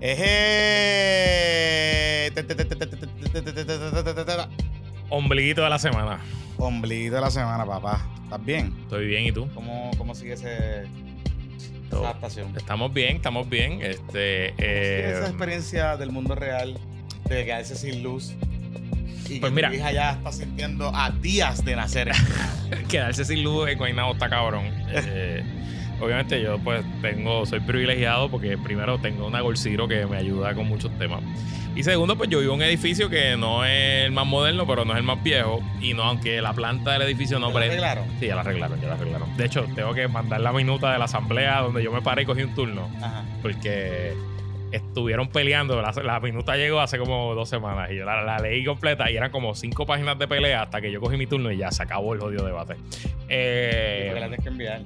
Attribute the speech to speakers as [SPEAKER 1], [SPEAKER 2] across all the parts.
[SPEAKER 1] Eje.
[SPEAKER 2] Ombliguito de la semana.
[SPEAKER 1] Ombliguito de la semana, papá. ¿Estás bien?
[SPEAKER 2] Estoy bien, ¿y tú?
[SPEAKER 1] ¿Cómo, cómo sigue ese, esa adaptación?
[SPEAKER 2] Estamos bien, estamos bien. Este,
[SPEAKER 1] ¿Cómo sigue esa
[SPEAKER 2] eh,
[SPEAKER 1] experiencia del mundo real de quedarse sin luz? Y
[SPEAKER 2] Pues
[SPEAKER 1] que
[SPEAKER 2] mira.
[SPEAKER 1] tu hija ya está sintiendo a días de nacer.
[SPEAKER 2] quedarse sin luz en Guaynabo está cabrón. Eh, obviamente yo pues tengo, soy privilegiado porque primero tengo una Golciro que me ayuda con muchos temas. Y segundo, pues yo vivo en un edificio que no es el más moderno, pero no es el más viejo. Y no, aunque la planta del edificio no
[SPEAKER 1] ¿Te lo
[SPEAKER 2] prende.
[SPEAKER 1] arreglaron?
[SPEAKER 2] Sí, ya la arreglaron, ya la arreglaron. De hecho, tengo que mandar la minuta de la asamblea donde yo me paré y cogí un turno.
[SPEAKER 1] Ajá.
[SPEAKER 2] porque estuvieron peleando. La, la minuta llegó hace como dos semanas y yo la, la leí completa y eran como cinco páginas de pelea hasta que yo cogí mi turno y ya se acabó el jodido debate. Eh,
[SPEAKER 1] la tienes que enviar.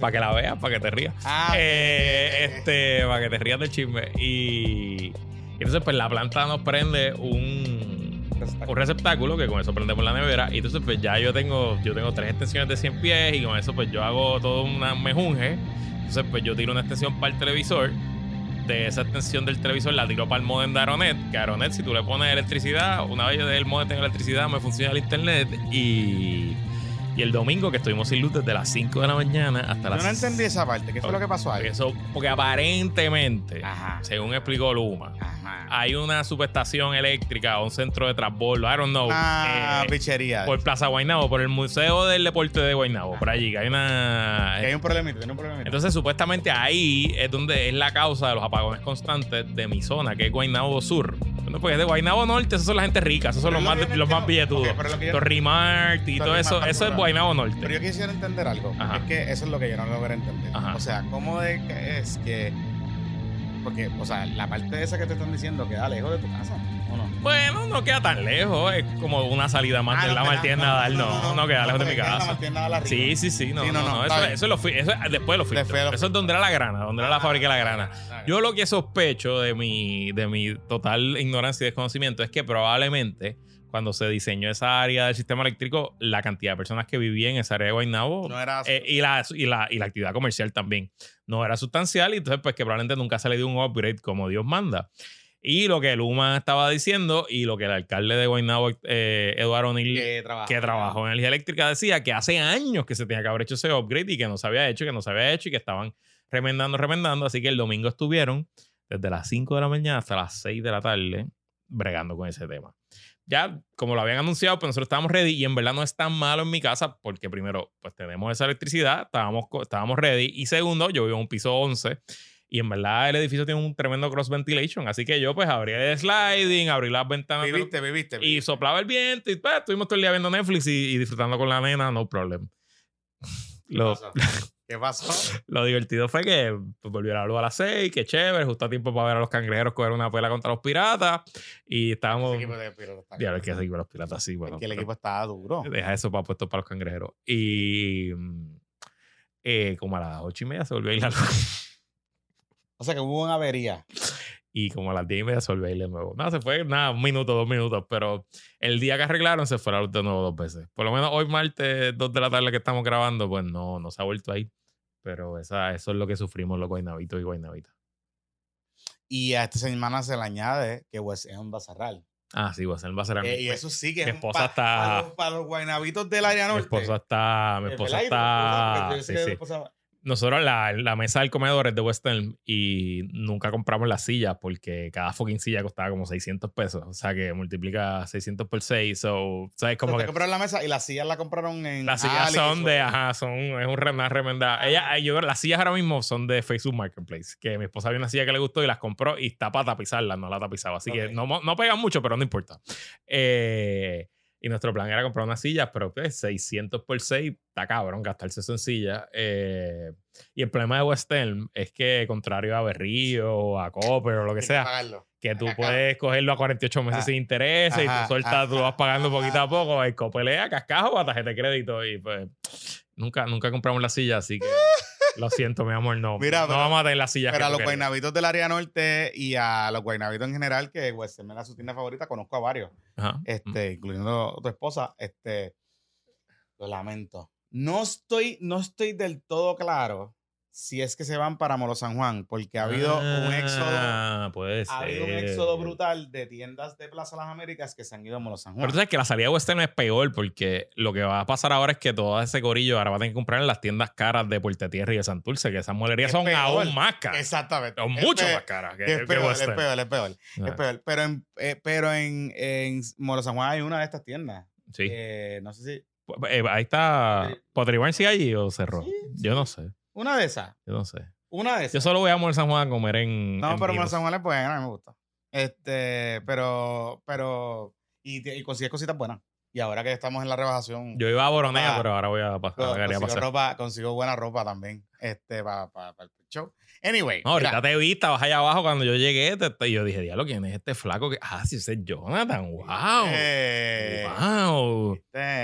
[SPEAKER 2] Para que la veas, para que te rías.
[SPEAKER 1] Ah,
[SPEAKER 2] Eh, este, para que te rías del chisme. Y, y entonces, pues la planta nos prende un, un receptáculo que con eso prendemos la nevera. Y entonces, pues ya yo tengo, yo tengo tres extensiones de 100 pies y con eso, pues yo hago todo una mejunje. Entonces, pues yo tiro una extensión para el televisor. De esa extensión del televisor la tiro para el modem de Aeronet. Que Aeronet, si tú le pones electricidad, una vez el modem tenga electricidad, me funciona el internet. Y, y el domingo, que estuvimos sin luz desde las 5 de la mañana hasta
[SPEAKER 1] Yo
[SPEAKER 2] las
[SPEAKER 1] no entendí esa parte. ¿Qué fue lo que pasó ahí?
[SPEAKER 2] porque, eso, porque aparentemente,
[SPEAKER 1] Ajá.
[SPEAKER 2] según explicó Luma,
[SPEAKER 1] Ajá.
[SPEAKER 2] Hay una subestación eléctrica o un centro de transbordo, I don't know,
[SPEAKER 1] Ah,
[SPEAKER 2] eh,
[SPEAKER 1] pichería.
[SPEAKER 2] por Plaza Guaynabo, por el Museo del Deporte de Guaynabo, por allí, que hay una...
[SPEAKER 1] Que hay un problemita, tiene un problemita.
[SPEAKER 2] Entonces, supuestamente ahí es donde es la causa de los apagones constantes de mi zona, que es Guaynabo Sur. Bueno, Porque de Guaynabo Norte, esos son la gente rica, esos son
[SPEAKER 1] Pero
[SPEAKER 2] los
[SPEAKER 1] es lo
[SPEAKER 2] más, los más billetudos.
[SPEAKER 1] Ok, pero lo
[SPEAKER 2] Torrimart y todo eso, eso es. Guaynabo Norte.
[SPEAKER 1] Pero yo quisiera entender algo.
[SPEAKER 2] Ajá.
[SPEAKER 1] Es que eso es lo que yo no logro entender.
[SPEAKER 2] Ajá.
[SPEAKER 1] O sea, ¿cómo de que es que. Porque, o sea, la parte esa que te están diciendo queda lejos de tu casa, ¿o no?
[SPEAKER 2] Bueno, no queda tan lejos, es como una salida más
[SPEAKER 1] Ah,
[SPEAKER 2] de la Martínez Nadal, no, no, queda lejos de mi
[SPEAKER 1] la
[SPEAKER 2] casa.
[SPEAKER 1] Arriba.
[SPEAKER 2] Sí, sí, sí, no,
[SPEAKER 1] Sí,
[SPEAKER 2] no,
[SPEAKER 1] no,
[SPEAKER 2] no,
[SPEAKER 1] no,
[SPEAKER 2] eso, lo fui, eso, después lo fui.
[SPEAKER 1] Después lo
[SPEAKER 2] Eso es donde era la grana, donde era la fábrica de la grana.
[SPEAKER 1] Ah,
[SPEAKER 2] Yo lo que sospecho de mi, de mi total ignorancia y desconocimiento es que probablemente cuando se diseñó esa área del sistema eléctrico, la cantidad de personas que vivían en esa área de Guaynabo
[SPEAKER 1] No era
[SPEAKER 2] eh, y, la, y, la, y la actividad comercial también no era sustancial y entonces pues que probablemente nunca se le dio un upgrade como Dios manda. Y lo que Luma estaba diciendo y lo que el alcalde de Guaynabo, eh, Eduardo O'Neill,
[SPEAKER 1] que
[SPEAKER 2] que trabajó en energía eléctrica decía que hace años que se tenía que haber hecho ese upgrade y que no se había hecho, que no se había hecho y que estaban remendando, remendando. Así que el domingo estuvieron desde las 5 de la mañana hasta las 6 de la tarde bregando con ese tema. Ya, como lo habían anunciado, pues nosotros estábamos ready y en verdad no es tan malo en mi casa porque primero, pues tenemos esa electricidad, estábamos, estábamos ready y segundo, yo vivo en un piso 11 y en verdad el edificio tiene un tremendo cross ventilation, así que yo pues abrí el sliding, abrí las ventanas los-
[SPEAKER 1] Viviste, viviste.
[SPEAKER 2] y
[SPEAKER 1] viviste.
[SPEAKER 2] soplaba el viento y pues, estuvimos todo el día viendo Netflix y, y disfrutando con la nena, no problem.
[SPEAKER 1] ¿Qué
[SPEAKER 2] Lo?
[SPEAKER 1] ¿Qué pasó?
[SPEAKER 2] lo divertido fue que pues, volvió la luz a las 6, que chévere, justo a tiempo para ver a los cangrejeros coger una pela contra los piratas y estábamos...
[SPEAKER 1] Ese equipo de está
[SPEAKER 2] Ya, es que de los piratas sí,
[SPEAKER 1] Es
[SPEAKER 2] bueno.
[SPEAKER 1] que el equipo estaba duro.
[SPEAKER 2] Deja eso para puesto para los cangrejeros. Y eh, como a las ocho y media se volvió a ir la luz.
[SPEAKER 1] O sea que hubo una avería.
[SPEAKER 2] Y como a las 10 y media ir de nuevo. No, se fue nada, un minuto, dos minutos. Pero el día que arreglaron se fue la luz de nuevo dos veces. Por lo menos hoy martes, dos de la tarde que estamos grabando, pues no, no se ha vuelto ahí. Pero esa, eso es lo que sufrimos los guaynabitos y guaynabitas.
[SPEAKER 1] Y a esta semana se le añade que West End va a cerrar.
[SPEAKER 2] Ah, sí, a ser, va a mí.
[SPEAKER 1] Eh, y eso sí que
[SPEAKER 2] mi
[SPEAKER 1] es un
[SPEAKER 2] esposa
[SPEAKER 1] pa-
[SPEAKER 2] está-
[SPEAKER 1] para los, para los guaynabitos del área
[SPEAKER 2] mi
[SPEAKER 1] norte.
[SPEAKER 2] esposa está, mi esposa está, sí, sí.
[SPEAKER 1] mi esposa-
[SPEAKER 2] Nosotros la, la mesa del comedor es de West Elm y nunca compramos las sillas porque cada fucking silla costaba como 600 pesos. O sea que multiplica 600 por 6. So, ¿sabes? Como
[SPEAKER 1] Te
[SPEAKER 2] que
[SPEAKER 1] compraron la mesa y las sillas la compraron en
[SPEAKER 2] las sillas son de, ajá, son, es un, una remenda. Ella, yo, las sillas ahora mismo son de Facebook Marketplace. Que mi esposa vio una silla que le gustó y las compró y está para tapizarla, no la tapizaba. Así
[SPEAKER 1] Ok.
[SPEAKER 2] que no, no pegan mucho, pero no importa. Eh, y nuestro plan era comprar unas sillas, pero pues 600 por 6, está cabrón gastarse eso en sillas. Eh, y el problema de West Elm es que, contrario a Berrío o a Copper o lo que sea,
[SPEAKER 1] pagarlo.
[SPEAKER 2] que tú
[SPEAKER 1] Acá.
[SPEAKER 2] puedes cogerlo a 48 meses
[SPEAKER 1] Ah.
[SPEAKER 2] sin interés y tú sueltas,
[SPEAKER 1] ajá,
[SPEAKER 2] tú vas pagando
[SPEAKER 1] ajá,
[SPEAKER 2] poquito a poco. El copelea, cascajo o a tarjeta de crédito. Y pues nunca, nunca compramos la silla, así que lo siento, mi amor, no.
[SPEAKER 1] Mira,
[SPEAKER 2] no
[SPEAKER 1] pero-
[SPEAKER 2] vamos a tener la silla.
[SPEAKER 1] Pero a los guaynabitos del área norte y a los guaynabitos en general, que West End era su tienda favorita, conozco a varios, este, incluyendo tu esposa, este, lo lamento. No estoy, no estoy del todo claro si es que se van para Molo San Juan, porque ha habido un éxodo.
[SPEAKER 2] Ah, puede
[SPEAKER 1] Ha habido un éxodo brutal de tiendas de Plaza Las Américas que se han ido a Molo San Juan.
[SPEAKER 2] Pero tú sabes que la salida western es peor porque lo que va a pasar ahora es que todo ese corillo ahora va a tener que comprar en las tiendas caras de Puerto Tierra y de Santurce, que esas molerías son aún más caras.
[SPEAKER 1] Exactamente.
[SPEAKER 2] Son mucho más caras que,
[SPEAKER 1] es peor, es peor, es peor,
[SPEAKER 2] Ah.
[SPEAKER 1] es peor. Pero en, eh, pero en, en Molo San Juan hay una de estas tiendas.
[SPEAKER 2] Sí.
[SPEAKER 1] Eh, no sé si.
[SPEAKER 2] Eh, ahí está.
[SPEAKER 1] Sí.
[SPEAKER 2] ¿Potribarn sigue allí o cerró?
[SPEAKER 1] Sí,
[SPEAKER 2] Yo no sé.
[SPEAKER 1] Una de esas.
[SPEAKER 2] Yo no sé.
[SPEAKER 1] Una de
[SPEAKER 2] Yo
[SPEAKER 1] esas.
[SPEAKER 2] solo voy a Mall San Juan a comer en.
[SPEAKER 1] No,
[SPEAKER 2] en
[SPEAKER 1] pero
[SPEAKER 2] Vivos.
[SPEAKER 1] San Juan es buena, a mí me gusta. Este, pero, pero. Y, y consigues cositas buenas. Y ahora que estamos en la rebajación.
[SPEAKER 2] Yo iba a Boronea,
[SPEAKER 1] Ah.
[SPEAKER 2] pero ahora voy a, pa-
[SPEAKER 1] co-
[SPEAKER 2] a, a
[SPEAKER 1] consigo,
[SPEAKER 2] pasar.
[SPEAKER 1] ropa, consigo buena ropa también. Este, para el show. Anyway.
[SPEAKER 2] No, ahorita
[SPEAKER 1] mira,
[SPEAKER 2] te vi, estabas allá abajo cuando yo llegué te- te- y yo dije, diablo, ¿quién es este flaco? que Ah, sí, ese es Jonathan. ¡Wow!
[SPEAKER 1] eh,
[SPEAKER 2] ¡Wow!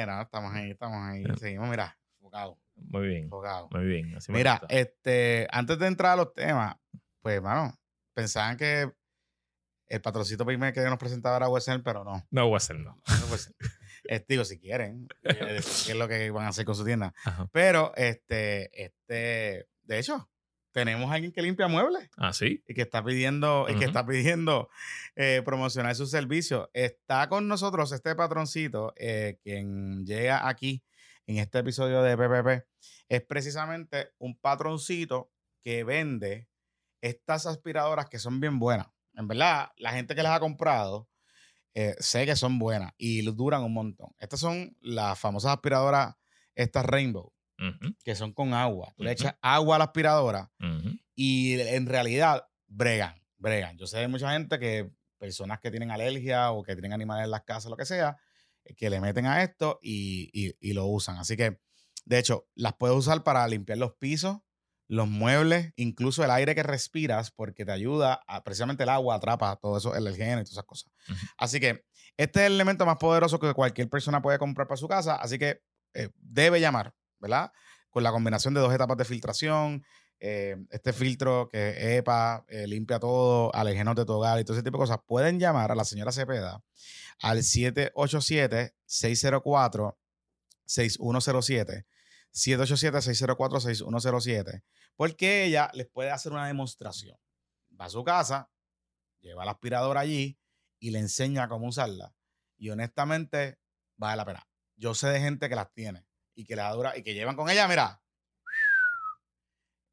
[SPEAKER 1] no, estamos ahí, estamos ahí.
[SPEAKER 2] Eh.
[SPEAKER 1] Seguimos, mira, enfocado,
[SPEAKER 2] Muy bien,
[SPEAKER 1] enfocado.
[SPEAKER 2] muy bien. así
[SPEAKER 1] Mira, este, antes de entrar a los temas, pues, mano, pensaban que el patrocito primero que nos presentaba era Wessel, pero no.
[SPEAKER 2] no, no.
[SPEAKER 1] no Wessel. Este, digo, si quieren, eh, qué es lo que van a hacer con su tienda.
[SPEAKER 2] Ajá.
[SPEAKER 1] Pero, este, este, de hecho, tenemos a alguien que limpia muebles
[SPEAKER 2] Ah, sí.
[SPEAKER 1] y que está pidiendo, y que está pidiendo eh, promocionar su servicio. Está con nosotros este patroncito, eh, quien llega aquí en este episodio de PPP. Es precisamente un patroncito que vende estas aspiradoras que son bien buenas. En verdad, la gente que las ha comprado eh, sé que son buenas y duran un montón. Estas son las famosas aspiradoras, estas Rainbow, que son con agua. Tú le echas agua a la aspiradora y en realidad bregan, bregan. Yo sé de mucha gente que personas que tienen alergia o que tienen animales en las casas, lo que sea, que le meten a esto y, y- y lo usan. Así que, de hecho, las puedes usar para limpiar los pisos, los muebles, incluso el aire que respiras, porque te ayuda, a, precisamente el agua atrapa todo eso, el alergeno y todas esas cosas. Así que este es el elemento más poderoso que cualquier persona puede comprar para su casa, así que eh, debe llamar, ¿verdad? Con la combinación de dos etapas de filtración, eh, este filtro que EPA, eh, limpia todo, alergenos de tu hogar y todo ese tipo de cosas, pueden llamar a la señora Cepeda al 787-604-6107. 787-604-6107. Porque ella les puede hacer una demostración. Va a su casa, lleva la aspiradora allí y le enseña cómo usarla. Y honestamente, vale la pena. Yo sé de gente que las tiene y que la dura y que llevan con ella, mira.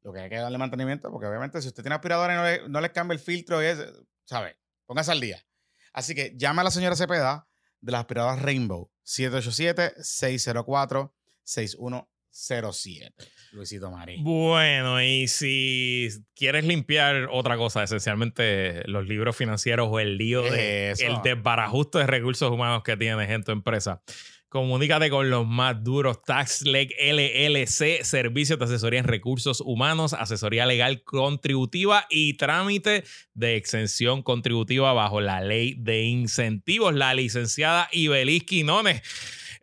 [SPEAKER 1] Lo que hay que darle mantenimiento, porque obviamente si usted tiene aspiradora y no le, no le cambia el filtro, es, ¿sabe? Póngase al día. Así que llame a la señora Cepeda de las aspiradoras Rainbow. 787-604-6107. Luisito Marín.
[SPEAKER 2] Bueno, y si quieres limpiar otra cosa, esencialmente los libros financieros o el lío de el desbarajuste de recursos humanos que tienes en tu empresa, comunícate con los más duros TaxLeg LLC, servicios de asesoría en recursos humanos, asesoría legal contributiva y trámite de exención contributiva bajo la ley de incentivos. La licenciada Ibelis Quinones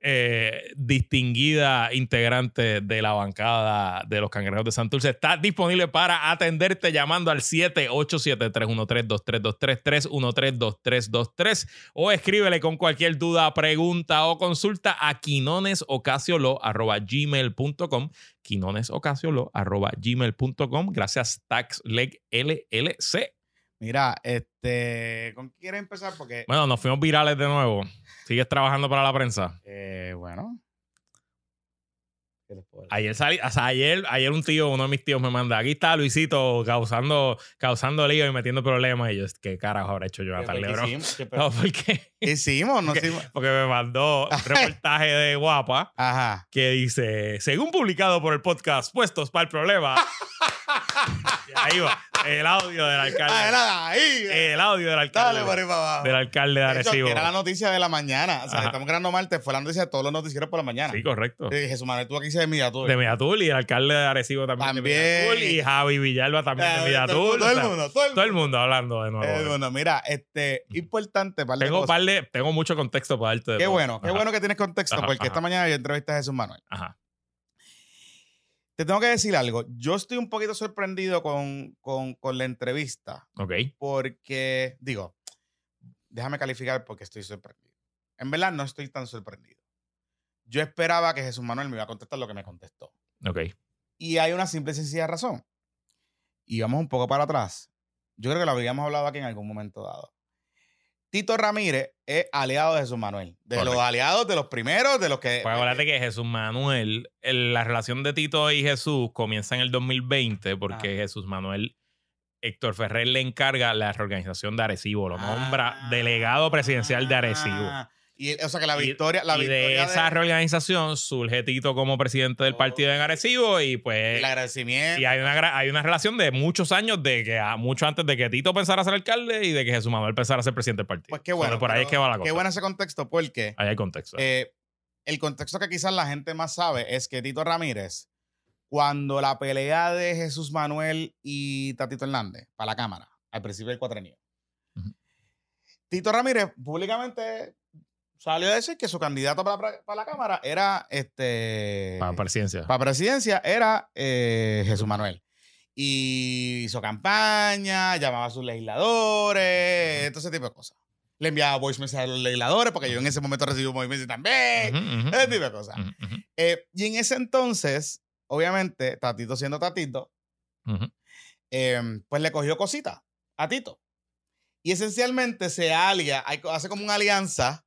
[SPEAKER 2] eh, distinguida integrante de la bancada de los Cangrejeros de Santurce, está disponible para atenderte llamando al 787-313-2323, 313-2323 o escríbele con cualquier duda, pregunta o consulta a quinonesocasiolo.gmail.com quinonesocasiolo.gmail.com Gracias TaxLeg LLC.
[SPEAKER 1] Mira, este, ¿con qué quieres empezar? Porque,
[SPEAKER 2] Bueno, nos fuimos virales de nuevo. ¿Sigues trabajando para la prensa?
[SPEAKER 1] eh, bueno.
[SPEAKER 2] Ayer, salí, o sea, ayer, ayer un tío, uno de mis tíos me manda, aquí está Luisito causando, causando lío y metiendo problemas. Y yo, ¿qué carajo habrá hecho yo a
[SPEAKER 1] ¿Qué-
[SPEAKER 2] tal
[SPEAKER 1] qué
[SPEAKER 2] Lebron?
[SPEAKER 1] hicimos? ¿Qué-
[SPEAKER 2] No, porque,
[SPEAKER 1] ¿Qué hicimos? No hicimos.
[SPEAKER 2] porque me mandó un reportaje de Guapa
[SPEAKER 1] Ajá.
[SPEAKER 2] que dice, según publicado por el podcast Puestos para el Problema. Ahí va, el audio del
[SPEAKER 1] Ah,
[SPEAKER 2] alcalde.
[SPEAKER 1] era ahí.
[SPEAKER 2] El audio del alcalde.
[SPEAKER 1] Dale por abajo.
[SPEAKER 2] Del alcalde de Arecibo.
[SPEAKER 1] era la noticia de la mañana. O sea,
[SPEAKER 2] Ajá.
[SPEAKER 1] estamos grabando martes, fue la noticia de todos los noticieros por la mañana.
[SPEAKER 2] Sí, correcto.
[SPEAKER 1] Eh, Jesús Manuel tuvo aquí se de Midatur.
[SPEAKER 2] De Mediatul y el alcalde de Arecibo también.
[SPEAKER 1] También.
[SPEAKER 2] De y Javi Villalba también de
[SPEAKER 1] Eh,
[SPEAKER 2] Mediatul.
[SPEAKER 1] Todo el mundo, todo el
[SPEAKER 2] Todo el
[SPEAKER 1] mundo.
[SPEAKER 2] hablando de nuevo.
[SPEAKER 1] Eh, bueno, mira, este, importante, par de
[SPEAKER 2] tengo,
[SPEAKER 1] cosas.
[SPEAKER 2] par de- tengo mucho contexto para darte. de
[SPEAKER 1] Qué bueno, qué bueno que tienes contexto,
[SPEAKER 2] Ajá,
[SPEAKER 1] porque esta mañana yo entrevisté a Jesús Manuel.
[SPEAKER 2] Ajá.
[SPEAKER 1] Te tengo que decir algo. Yo estoy un poquito sorprendido con, con, con la entrevista,
[SPEAKER 2] Ok.
[SPEAKER 1] porque, digo, déjame calificar porque estoy sorprendido. En verdad, no estoy tan sorprendido. Yo esperaba que Jesús Manuel me iba a contestar lo que me contestó.
[SPEAKER 2] Ok.
[SPEAKER 1] Y hay una simple y sencilla razón. Y vamos un poco para atrás. Yo creo que lo habríamos hablado aquí en algún momento dado. Tito Ramírez es aliado de Jesús Manuel. De los aliados, de los primeros, de los que.
[SPEAKER 2] Pues acuérdate que Jesús Manuel, el- la relación de Tito y Jesús comienza en el 2020 porque
[SPEAKER 1] Ah.
[SPEAKER 2] Jesús Manuel, Héctor Ferrer le encarga la reorganización de Arecibo, lo nombra delegado presidencial de Arecibo.
[SPEAKER 1] Ah, Y, o sea que la
[SPEAKER 2] Y-
[SPEAKER 1] victoria. la
[SPEAKER 2] y
[SPEAKER 1] victoria
[SPEAKER 2] de esa reorganización surge Tito como presidente del
[SPEAKER 1] Oh.
[SPEAKER 2] partido en Arecibo y pues
[SPEAKER 1] el agradecimiento.
[SPEAKER 2] y hay una, hay una relación de muchos años de que a- mucho antes de que Tito pensara ser alcalde y de que Jesús Manuel pensara ser presidente del partido.
[SPEAKER 1] Pues qué bueno.
[SPEAKER 2] Solo por ahí es que va la
[SPEAKER 1] Qué
[SPEAKER 2] cosa.
[SPEAKER 1] bueno ese contexto porque
[SPEAKER 2] Ahí hay contexto.
[SPEAKER 1] eh, el contexto que quizás la gente más sabe es que Tito Ramírez, cuando la pelea de Jesús Manuel y Tatito Hernández para la Cámara, al principio del cuatrenio. Tito Ramírez públicamente salió a decir que su candidato para, para- para la Cámara era este.
[SPEAKER 2] para presidencia.
[SPEAKER 1] para presidencia era eh, Jesús Manuel. Y hizo campaña, llamaba a sus legisladores, todo ese tipo de cosas. Le enviaba voice messages a los legisladores, porque yo en ese momento recibí un voice message también.
[SPEAKER 2] Ujú, ujú,
[SPEAKER 1] Ese tipo de cosas. Eh, y en ese entonces, obviamente, Tatito siendo Tatito, eh, pues le cogió cosita a Tito. Y esencialmente se alia, hace como una alianza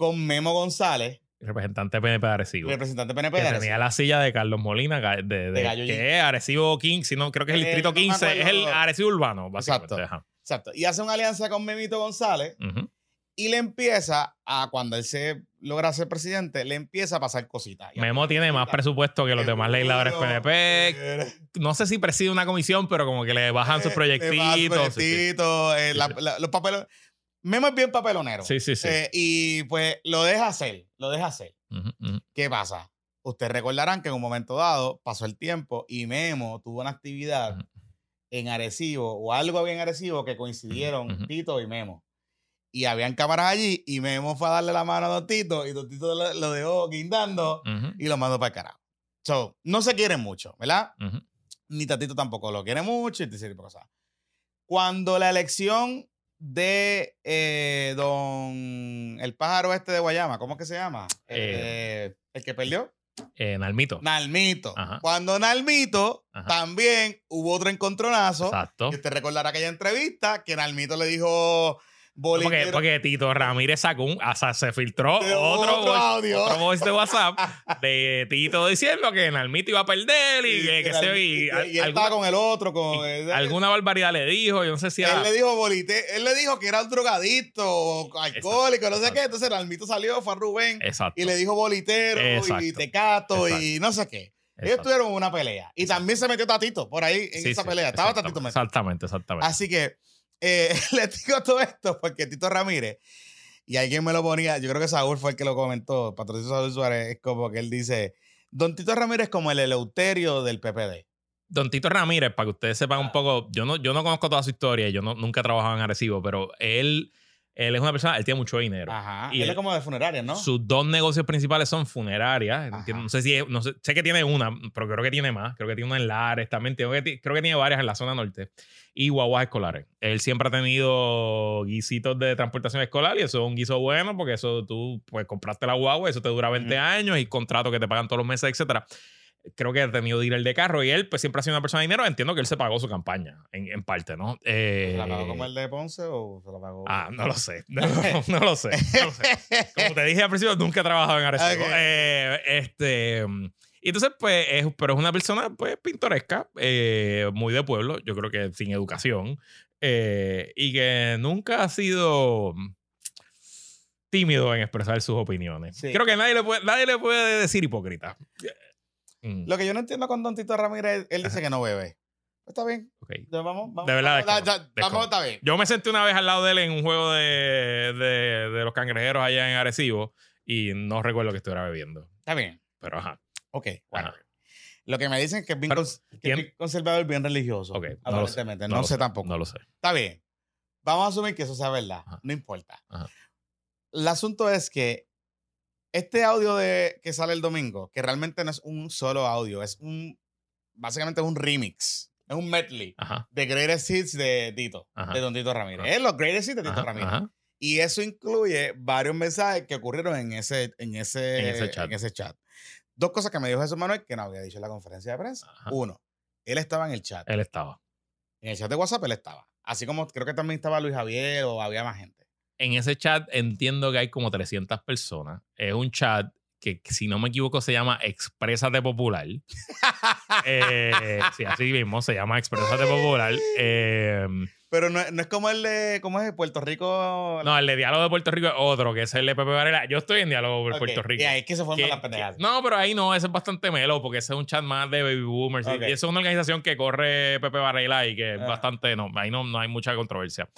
[SPEAKER 1] con Memo González,
[SPEAKER 2] Representante PNP de Arecibo.
[SPEAKER 1] representante PNP
[SPEAKER 2] que
[SPEAKER 1] de
[SPEAKER 2] tenía
[SPEAKER 1] Arecibo.
[SPEAKER 2] la silla de Carlos Molina, de, de-
[SPEAKER 1] De Gallo
[SPEAKER 2] que es Arecibo 15, si no, creo que es el
[SPEAKER 1] Eh,
[SPEAKER 2] distrito
[SPEAKER 1] no me
[SPEAKER 2] 15, es el. Arecibo urbano, básicamente.
[SPEAKER 1] Exacto.
[SPEAKER 2] ajá.
[SPEAKER 1] Exacto. Y hace una alianza con Memito González
[SPEAKER 2] Ujú.
[SPEAKER 1] y le empieza a, cuando él se logra ser presidente, le empieza a pasar cositas.
[SPEAKER 2] Memo tiene más presupuesto que los demás legisladores PNP. No sé si preside una comisión, pero como que le bajan sus
[SPEAKER 1] eh,
[SPEAKER 2] proyectitos. sí,
[SPEAKER 1] eh, la- la- los papeles. Memo es bien papelonero.
[SPEAKER 2] Sí, sí, sí.
[SPEAKER 1] Eh, y pues lo deja hacer, lo deja hacer.
[SPEAKER 2] Ujú.
[SPEAKER 1] ¿Qué pasa? Ustedes recordarán que en un momento dado pasó el tiempo y Memo tuvo una actividad en Arecibo o algo había en Arecibo que coincidieron. Tito y Memo. Y habían cámaras allí y Memo fue a darle la mano a Don Tito y Don Tito lo, lo dejó guindando y lo mandó para el carajo. So, no se quieren mucho, ¿verdad? Ni Tatito tampoco lo quiere mucho y tipo de cosas. Cuando la elección de eh, don el pájaro este de Guayama, ¿cómo es que se llama? Eh, el que perdió.
[SPEAKER 2] Eh, Nalmito.
[SPEAKER 1] Nalmito.
[SPEAKER 2] Ajá.
[SPEAKER 1] Cuando Nalmito
[SPEAKER 2] Ajá.
[SPEAKER 1] también hubo otro encontronazo.
[SPEAKER 2] Exacto.
[SPEAKER 1] Y usted recordará aquella entrevista que Nalmito le dijo.
[SPEAKER 2] Porque, porque Tito Ramírez sacó un, o sea, se filtró otro,
[SPEAKER 1] otro audio.
[SPEAKER 2] otro voice de WhatsApp de Tito diciendo que Nalmito iba a perder y, que, que se y,
[SPEAKER 1] y,
[SPEAKER 2] al-
[SPEAKER 1] y él
[SPEAKER 2] alguna,
[SPEAKER 1] estaba con el otro, con
[SPEAKER 2] y alguna barbaridad le dijo, yo no sé si
[SPEAKER 1] Él
[SPEAKER 2] era
[SPEAKER 1] le dijo bolite, él le dijo que era un drogadicto, alcohólico, no sé qué. Entonces Nalmito salió, fue a Rubén
[SPEAKER 2] exacto.
[SPEAKER 1] y le dijo bolitero y
[SPEAKER 2] Exacto.
[SPEAKER 1] tecato y no sé qué. Ellos
[SPEAKER 2] exacto.
[SPEAKER 1] tuvieron una pelea. Y también se metió Tatito por ahí en
[SPEAKER 2] Sí,
[SPEAKER 1] esa
[SPEAKER 2] sí,
[SPEAKER 1] pelea. Estaba Tatito metido.
[SPEAKER 2] Exactamente, exactamente.
[SPEAKER 1] Así que eh, le digo todo esto porque Tito Ramírez, y alguien me lo ponía, yo creo que Saúl fue el que lo comentó, Patrocinio Saúl Suárez, es como que él dice, Don Tito Ramírez es como el Eleuterio del PPD.
[SPEAKER 2] Don Tito Ramírez, para que ustedes sepan un poco, yo no, yo no conozco toda su historia, yo no, nunca he trabajado en Arecibo, pero él, él es una persona, él tiene mucho dinero.
[SPEAKER 1] Ajá.
[SPEAKER 2] Y
[SPEAKER 1] él es como de funeraria, ¿no?
[SPEAKER 2] Sus dos negocios principales son funerarias.
[SPEAKER 1] Ajá.
[SPEAKER 2] No sé si es- no sé, sé que tiene una, pero creo que tiene más. Creo que tiene una en Lares también. Tengo que creo que tiene varias en la zona norte. Y guaguas escolares. Él siempre ha tenido guisitos de transportación escolar y eso es un guiso bueno porque eso tú pues compraste la guagua, eso te dura 20
[SPEAKER 1] Ujú.
[SPEAKER 2] años y contratos que te pagan todos los meses, etcétera. Creo que ha tenido dealer de carro y él pues siempre ha sido una persona de dinero. Entiendo que él se pagó su campaña en, en parte, ¿no?
[SPEAKER 1] ¿Se la pagó
[SPEAKER 2] Eh,
[SPEAKER 1] como el de Ponce o se la pagó?
[SPEAKER 2] Ah, no lo sé. No, no lo sé. No lo sé. Como te dije al principio, nunca he trabajado en Arecibo. Eh, este, y entonces, pues, es, pero es una persona, pues, pintoresca, eh, muy de pueblo, yo creo que sin educación, y que nunca ha sido tímido en expresar sus opiniones.
[SPEAKER 1] Sí.
[SPEAKER 2] Creo que nadie le puede, nadie le puede decir hipócrita. Mm,
[SPEAKER 1] Lo que yo no entiendo con Don Tito Ramírez, él dice que no bebe. Pues está bien.
[SPEAKER 2] ok.
[SPEAKER 1] Ya vamos, vamos.
[SPEAKER 2] De verdad,
[SPEAKER 1] vamos, ya-
[SPEAKER 2] desconozco,
[SPEAKER 1] ya- vamos,
[SPEAKER 2] desconozco.
[SPEAKER 1] está bien.
[SPEAKER 2] Yo me senté una vez al lado de él en un juego de, de, de los cangrejeros allá en Arecibo y no recuerdo que estuviera bebiendo.
[SPEAKER 1] Está bien.
[SPEAKER 2] Pero ajá.
[SPEAKER 1] Ok, bueno.
[SPEAKER 2] Ajá.
[SPEAKER 1] Lo que me dicen es que es bien,
[SPEAKER 2] Pero,
[SPEAKER 1] cons- que es
[SPEAKER 2] ¿quién?
[SPEAKER 1] bien conservador, bien religioso.
[SPEAKER 2] Ok. No lo sé.
[SPEAKER 1] aparentemente. No,
[SPEAKER 2] lo
[SPEAKER 1] sé, tampoco.
[SPEAKER 2] No lo sé.
[SPEAKER 1] Está bien. Vamos a asumir que eso sea verdad.
[SPEAKER 2] Ajá.
[SPEAKER 1] No importa.
[SPEAKER 2] Ajá.
[SPEAKER 1] El asunto es que este audio de, que sale el domingo, que realmente no es un solo audio, es un. Básicamente es un remix. Es un medley
[SPEAKER 2] Ajá.
[SPEAKER 1] de Greatest Hits de Tito,
[SPEAKER 2] Ajá.
[SPEAKER 1] de Don Tito Ramírez.
[SPEAKER 2] Ajá.
[SPEAKER 1] Es los Greatest Hits de Tito Ramírez. Y eso incluye varios mensajes que ocurrieron en ese, en ese,
[SPEAKER 2] En ese chat.
[SPEAKER 1] en ese chat. Dos cosas que me dijo Jesús Manuel que no había dicho en la conferencia de prensa. Uno, él estaba en el chat.
[SPEAKER 2] Él estaba.
[SPEAKER 1] En el chat de WhatsApp él estaba. Así como creo que también estaba Luis Javier o había más gente.
[SPEAKER 2] En ese chat entiendo que hay como 300 personas. Es un chat que, si no me equivoco, se llama Exprésate Popular. Eh, sí, así mismo, se llama Exprésate Popular. Eh,
[SPEAKER 1] Pero no, no es como el de, ¿cómo es? Puerto Rico.
[SPEAKER 2] no, el de Diálogo de Puerto Rico es otro, que es el de Pepe Varela. Yo estoy en Diálogo por Puerto Rico.
[SPEAKER 1] Y ahí es que se forman las pendejadas.
[SPEAKER 2] no, pero ahí no, ese es bastante melo, porque ese es un chat más de baby boomers. y-
[SPEAKER 1] Ok.
[SPEAKER 2] Y eso es una organización que corre Pepe Varela y que es
[SPEAKER 1] Ah.
[SPEAKER 2] bastante, no, ahí no, no hay mucha controversia.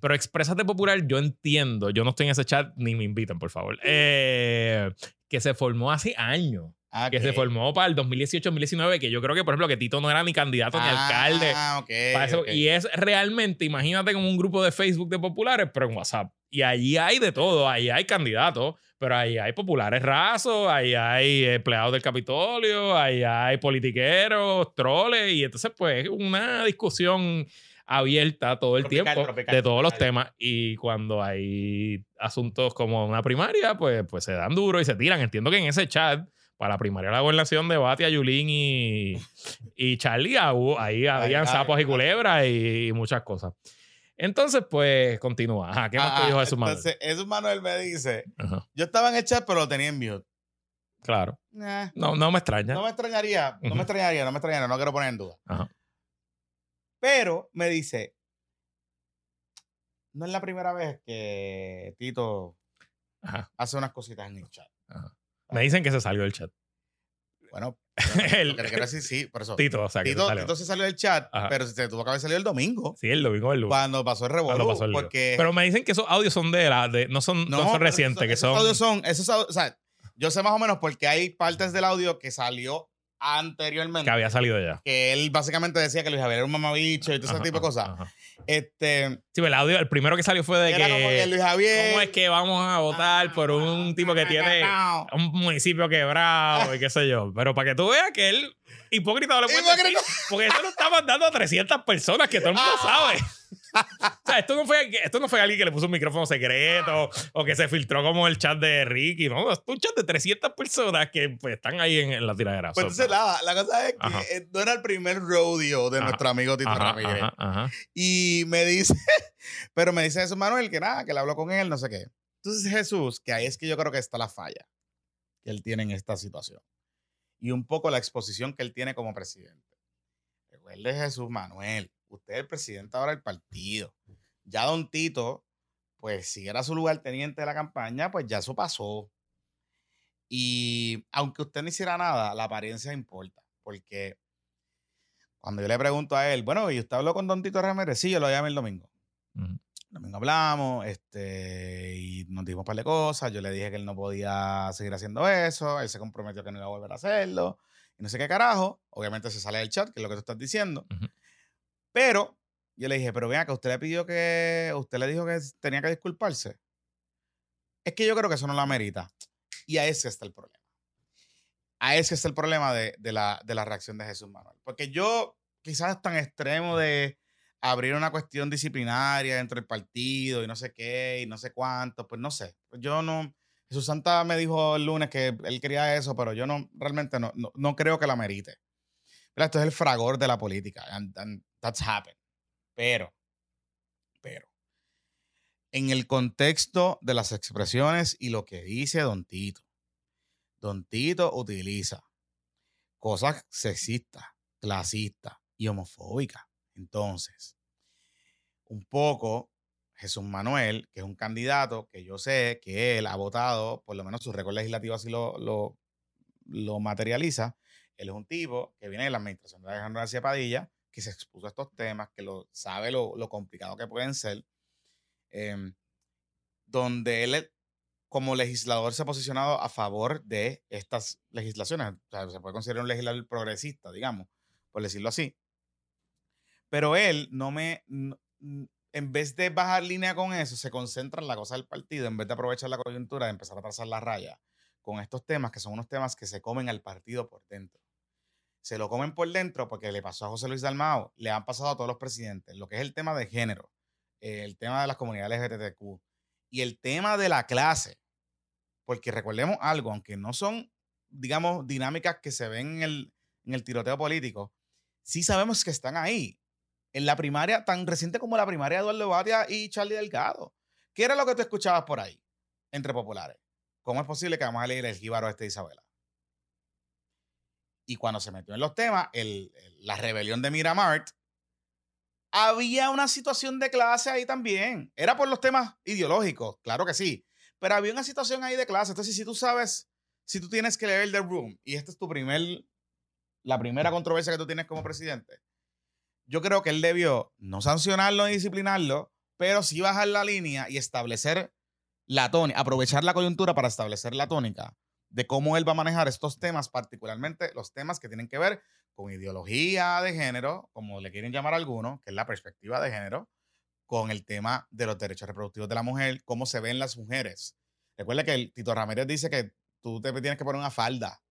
[SPEAKER 2] Pero Exprésate Popular, yo entiendo, yo no estoy en ese chat, ni me invitan, por favor. eh, que se formó hace años.
[SPEAKER 1] Ah,
[SPEAKER 2] Que se formó para el 2018-2019, que yo creo que, por ejemplo, que Tito no era ni candidato ni alcalde.
[SPEAKER 1] Ah, ok.
[SPEAKER 2] para eso.
[SPEAKER 1] ok.
[SPEAKER 2] Y es realmente, imagínate como un grupo de Facebook de populares, pero en WhatsApp. Y allí hay de todo, ahí hay candidatos, pero ahí hay populares rasos, ahí hay empleados del Capitolio, ahí hay politiqueros, troles, y entonces pues una discusión abierta todo el
[SPEAKER 1] Tropical,
[SPEAKER 2] tiempo
[SPEAKER 1] tropical,
[SPEAKER 2] de todos los
[SPEAKER 1] tropical.
[SPEAKER 2] temas y cuando hay asuntos como una primaria pues, pues se dan duro y se tiran entiendo que en ese chat para la primaria de la gobernación de Bati, a Yulín y, y Charlie, ah, ahí habían sapos y culebras y, muchas cosas. Entonces, pues, continúa. Ajá, ¿qué más te
[SPEAKER 1] Ah,
[SPEAKER 2] dijo Jesús Manuel?
[SPEAKER 1] Entonces, Jesús Manuel me dice,
[SPEAKER 2] Ajá,
[SPEAKER 1] yo estaba en el chat, pero lo tenía en mute.
[SPEAKER 2] claro. No, no me extraña.
[SPEAKER 1] no me extrañaría, no
[SPEAKER 2] Ujú.
[SPEAKER 1] me extrañaría, no me extrañaría, no quiero poner en duda.
[SPEAKER 2] Ajá.
[SPEAKER 1] Pero me dice, no es la primera vez que Tito hace unas cositas en el chat.
[SPEAKER 2] ajá. Me dicen que se salió del chat.
[SPEAKER 1] Bueno,
[SPEAKER 2] El-
[SPEAKER 1] lo que quiero decir, sí, por eso.
[SPEAKER 2] Tito, o sea, que
[SPEAKER 1] Tito,
[SPEAKER 2] se salió.
[SPEAKER 1] Tito se salió del chat,
[SPEAKER 2] Ajá.
[SPEAKER 1] pero se tuvo que haber salido el domingo.
[SPEAKER 2] Sí, el domingo el lunes.
[SPEAKER 1] Cuando pasó el revuelo.
[SPEAKER 2] Cuando pasó el lío.
[SPEAKER 1] porque
[SPEAKER 2] Pero me dicen que esos audios son de la. De, no son, no, son
[SPEAKER 1] pero
[SPEAKER 2] recientes,
[SPEAKER 1] esos-
[SPEAKER 2] que
[SPEAKER 1] esos
[SPEAKER 2] son.
[SPEAKER 1] audios son, esos audios, o sea, yo sé más o menos porque hay partes del audio que salió anteriormente.
[SPEAKER 2] que había salido ya.
[SPEAKER 1] que él básicamente decía que Luis Javier era un mamabicho y todo ese tipo de cosas.
[SPEAKER 2] ajá.
[SPEAKER 1] Este,
[SPEAKER 2] Sí, pero el audio, el primero que salió fue de
[SPEAKER 1] era como que
[SPEAKER 2] que.
[SPEAKER 1] Luis Javier.
[SPEAKER 2] ¿Cómo es que vamos a votar por un tipo que tiene
[SPEAKER 1] No.
[SPEAKER 2] un municipio quebrado y qué sé yo? Pero para que tú veas que él, hipócrita no le puede decir, porque eso lo está mandando a 300 personas que todo el mundo sabe. o sea, esto no, fue, esto no fue alguien que le puso un micrófono secreto o que se filtró como el chat de Ricky, no, es un chat de 300 personas que pues, están ahí en, en la tiradera.
[SPEAKER 1] Pues entonces nada, la cosa es que
[SPEAKER 2] Ajá.
[SPEAKER 1] eh, no era el primer rodeo de
[SPEAKER 2] Ajá.
[SPEAKER 1] nuestro amigo Tito
[SPEAKER 2] ajá,
[SPEAKER 1] Ramírez. Y me dice, pero me dice Jesús Manuel que nada, que le habló con él, no sé qué. Entonces Jesús, que ahí es que yo creo que está la falla que él tiene en esta situación. Y un poco la exposición que él tiene como presidente. Recuerde Jesús Manuel, usted es el presidente ahora del partido. Ya Don Tito, pues si era su lugar teniente de la campaña, pues ya eso pasó. Y aunque usted no hiciera nada, la apariencia importa. Porque cuando yo le pregunto a él, bueno, ¿y usted habló con Don Tito Ramírez? Sí, yo lo llamé el domingo. El domingo hablamos, este, y nos dimos un par de cosas. Yo le dije que él no podía seguir haciendo eso. Él se comprometió que no iba a volver a hacerlo. Y no sé qué carajo. Obviamente se sale del chat, que es lo que tú estás diciendo. Pero yo le dije, pero vea que usted le pidió que, usted le dijo que tenía que disculparse. Es que yo creo que eso no la merita. Y a ese está el problema. A ese está el problema de, de la, de la reacción de Jesús Manuel. Porque yo quizás tan extremo de abrir una cuestión disciplinaria dentro del partido y no sé qué y no sé cuánto, pues no sé. Yo no, Jesús Santa me dijo el lunes que él quería eso, pero yo no, realmente no, no, no creo que la merite. Pero esto es el fragor de la política. And, and that's happened. Pero, pero, en el contexto de las expresiones y lo que dice Don Tito, Don Tito utiliza cosas sexistas, clasistas y homofóbicas. Entonces, un poco Jesús Manuel, que es un candidato que yo sé que él ha votado, por lo menos su récord legislativo así lo, lo, lo materializa. Él es un tipo que viene de la administración de Alejandro García Padilla, que se expuso a estos temas, que lo sabe lo, lo complicado que pueden ser, em, donde él como legislador se ha posicionado a favor de estas legislaciones. O sea, se puede considerar un legislador progresista, digamos, por decirlo así. Pero él no me, en vez de bajar línea con eso, se concentra en la cosa del partido, en vez de aprovechar la coyuntura de empezar a trazar la raya con estos temas, que son unos temas que se comen al partido por dentro. Se lo comen por dentro porque le pasó a José Luis Dalmao, le han pasado a todos los presidentes, lo que es el tema de género, eh, el tema de las comunidades LGBTQ y el tema de la clase. Porque recordemos algo, aunque no son digamos, dinámicas que se ven en el, en el tiroteo político, sí sabemos que están ahí. En la primaria, tan reciente como la primaria de Eduardo Batia y Charlie Delgado. ¿Qué era lo que tú escuchabas por ahí entre populares? ¿Cómo es posible que vamos a leer el jíbaro este de Isabela? Y cuando se metió en los temas, el, la rebelión de Miramart, había una situación de clase ahí también. Era por los temas ideológicos, claro que sí. Pero había una situación ahí de clase. Entonces, si tú sabes, si tú tienes que leer The Room y esta es tu primer, la primera controversia que tú tienes como presidente, yo creo que él debió no sancionarlo ni disciplinarlo, pero sí bajar la línea y establecer la tónica, aprovechar la coyuntura para establecer la tónica de cómo él va a manejar estos temas, particularmente los temas que tienen que ver con ideología de género, como le quieren llamar algunos, que es la perspectiva de género, con el tema de los derechos reproductivos de la mujer, cómo se ven las mujeres. Recuerda que el Tito Ramírez dice que tú te tienes que poner una falda,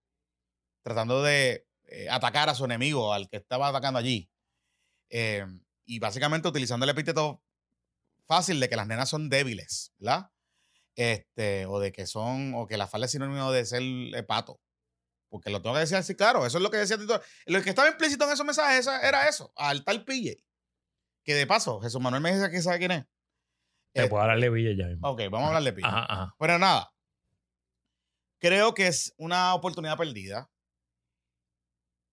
[SPEAKER 1] tratando de eh, atacar a su enemigo, al que estaba atacando allí. Eh, y básicamente utilizando el epíteto fácil de que las nenas son débiles, ¿verdad? Este, o de que son, o que la falda es sinónimo de ser eh, pato. Porque lo tengo que decir así, claro, eso es lo que decía Tito. Lo que estaba implícito en esos mensajes era eso, al tal PJ. Que de paso, Jesús Manuel me dice que sabe quién es.
[SPEAKER 2] Te puedo hablarle Pille ya mismo.
[SPEAKER 1] Ok, vamos a hablarle Pille. Bueno, nada. Creo que es una oportunidad perdida.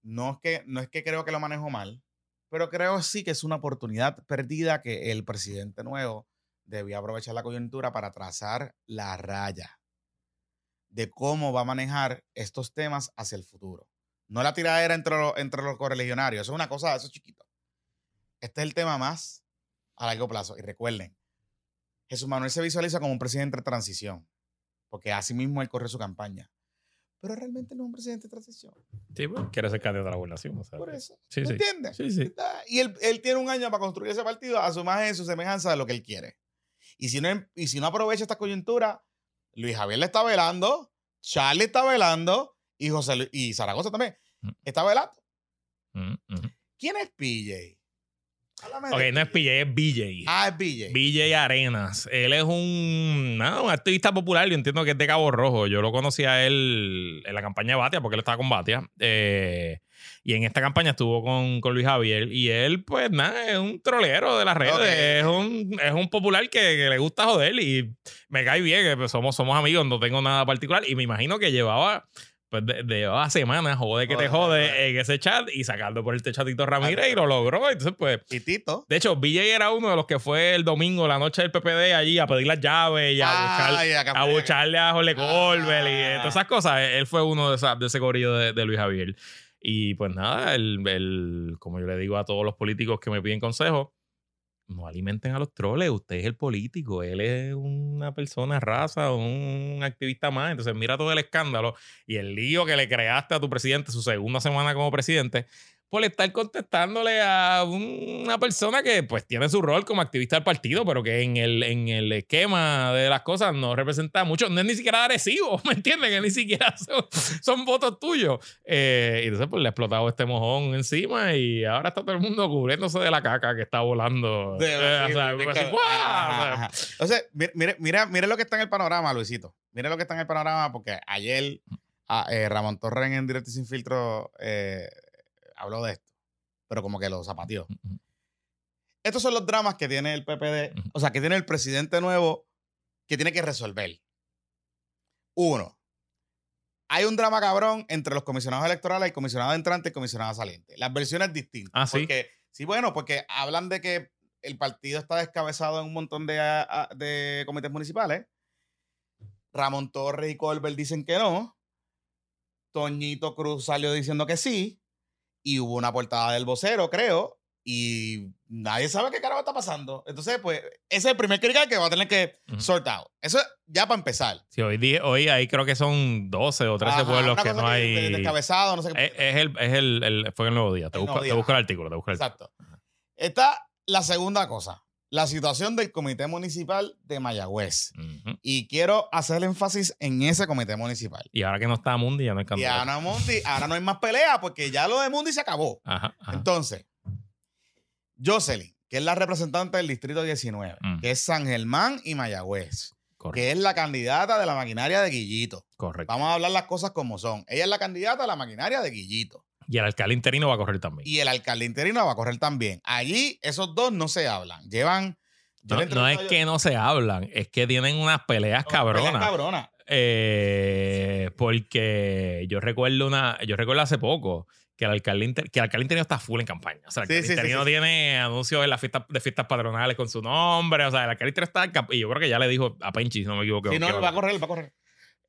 [SPEAKER 1] No es que, no es que creo que lo manejo mal, pero creo sí que es una oportunidad perdida que el presidente nuevo debía aprovechar la coyuntura para trazar la raya de cómo va a manejar estos temas hacia el futuro. No la tiradera entre, los, entre los correligionarios, eso es una cosa, eso es chiquito. Este es el tema más a largo plazo. Y recuerden, Jesús Manuel se visualiza como un presidente de transición, porque así mismo él corre su campaña pero realmente no es un presidente de transición.
[SPEAKER 2] Sí, pues, quiere ser candidato a la gobernación.
[SPEAKER 1] Por eso. Sí, sí. entiendes? Sí, sí. Y él, él, tiene un año para construir ese partido a su imagen, su semejanza de lo que él quiere. Y si no, y si no aprovecha esta coyuntura, Luis Javier le está velando, Charlie está velando y José y Zaragoza también mm. está velando. Mm, ¿Quién es PJ?
[SPEAKER 2] Ok, no es PJ, es BJ.
[SPEAKER 1] Ah, es BJ.
[SPEAKER 2] BJ Arenas. Él es un, un activista popular, yo entiendo que es de Cabo Rojo. Yo lo conocí a él en la campaña de Batia, porque él estaba con Batia. Eh, y en esta campaña estuvo con, con, Luis Javier. Y él, pues nada, es un trolero de las redes. Es, un, es un popular que, le gusta joder. Y me cae bien, que pues, somos, somos amigos, no tengo nada particular. Y me imagino que llevaba pues de, de semanas, jode que te jode en ese chat y sacando por el techo a Tito Ramírez y lo logró. Entonces, pues.
[SPEAKER 1] Y Tito.
[SPEAKER 2] De hecho, BJ era uno de los que fue el domingo, la noche del PPD, allí a pedir las llaves y a, buscar, a, bucharle a Jorge Colbert y todas esas cosas. Él fue uno de, de ese gorillo de, de, Luis Javier. Y pues nada, el, el, como yo le digo a todos los políticos que me piden consejos, no alimenten a los troles, usted es el político, él es una persona raza, un activista más, entonces mira todo el escándalo y el lío que le creaste a tu presidente su segunda semana como presidente, por estar contestándole a una persona que pues tiene su rol como activista del partido, pero que en el, en el esquema de las cosas no representa mucho, no es ni siquiera agresivo, ¿me entienden? Que ni siquiera son, votos tuyos. Eh, y entonces pues le ha explotado este mojón encima y ahora está todo el mundo cubriéndose de la caca que está volando.
[SPEAKER 1] o sea, mire, mira, mire lo que está en el panorama, Luisito. Mire lo que está en el panorama porque ayer ah, eh, Ramón Torres en Directo y Sin Filtro... Eh, habló de esto, pero como que lo zapateó. Estos son los dramas que tiene el PPD, o sea, que tiene el presidente nuevo que tiene que resolver. Uno, hay un drama cabrón entre los comisionados electorales, el comisionado entrante y el comisionado saliente. Las versiones distintas.
[SPEAKER 2] Ah, sí.
[SPEAKER 1] Porque, sí, bueno, porque hablan de que el partido está descabezado en un montón de, de comités municipales. Ramón Torres y Colbert dicen que no. Toñito Cruz salió diciendo que sí y hubo una portada del vocero, creo, y nadie sabe qué carajo está pasando. Entonces, pues, ese es el primer crítica que va a tener que sortar. Eso ya para empezar.
[SPEAKER 2] Sí, hoy, hoy ahí creo que son 12 o 13 pueblos que no hay.
[SPEAKER 1] Descabezado, no sé qué.
[SPEAKER 2] Es, el, es el, fue el nuevo día. Te, busco, el artículo, te busco el
[SPEAKER 1] Exacto. Está la segunda cosa la situación del Comité Municipal de Mayagüez. Y quiero hacer énfasis en ese Comité Municipal.
[SPEAKER 2] Y ahora que no está Mundi, ya no hay
[SPEAKER 1] candidato. Y ahora, Mundi, ahora no hay más pelea porque ya lo de Mundi se acabó. Entonces, Jocelyn, que es la representante del Distrito 19, que es San Germán y Mayagüez.
[SPEAKER 2] Correcto.
[SPEAKER 1] que es la candidata de la maquinaria de Guillito.
[SPEAKER 2] Correcto.
[SPEAKER 1] Vamos a hablar las cosas como son. Ella es la candidata de la maquinaria de Guillito.
[SPEAKER 2] Y el alcalde interino va a correr también.
[SPEAKER 1] Y el alcalde interino va a correr también. Allí esos dos no se hablan. Llevan...
[SPEAKER 2] No, es que no se hablan, es que tienen unas peleas cabronas.
[SPEAKER 1] cabronas.
[SPEAKER 2] Eh, porque yo recuerdo una, yo recuerdo hace poco que el alcalde inter- que el alcalde interino está full en campaña. O sea, el
[SPEAKER 1] Sí,
[SPEAKER 2] alcalde
[SPEAKER 1] sí,
[SPEAKER 2] interino
[SPEAKER 1] sí.
[SPEAKER 2] tiene anuncios de las fiestas de fiestas patronales con su nombre. O sea, el alcalde interino está en y yo creo que ya le dijo a Penchi, si no me equivoco.
[SPEAKER 1] Sí, no, va a correr, va a correr.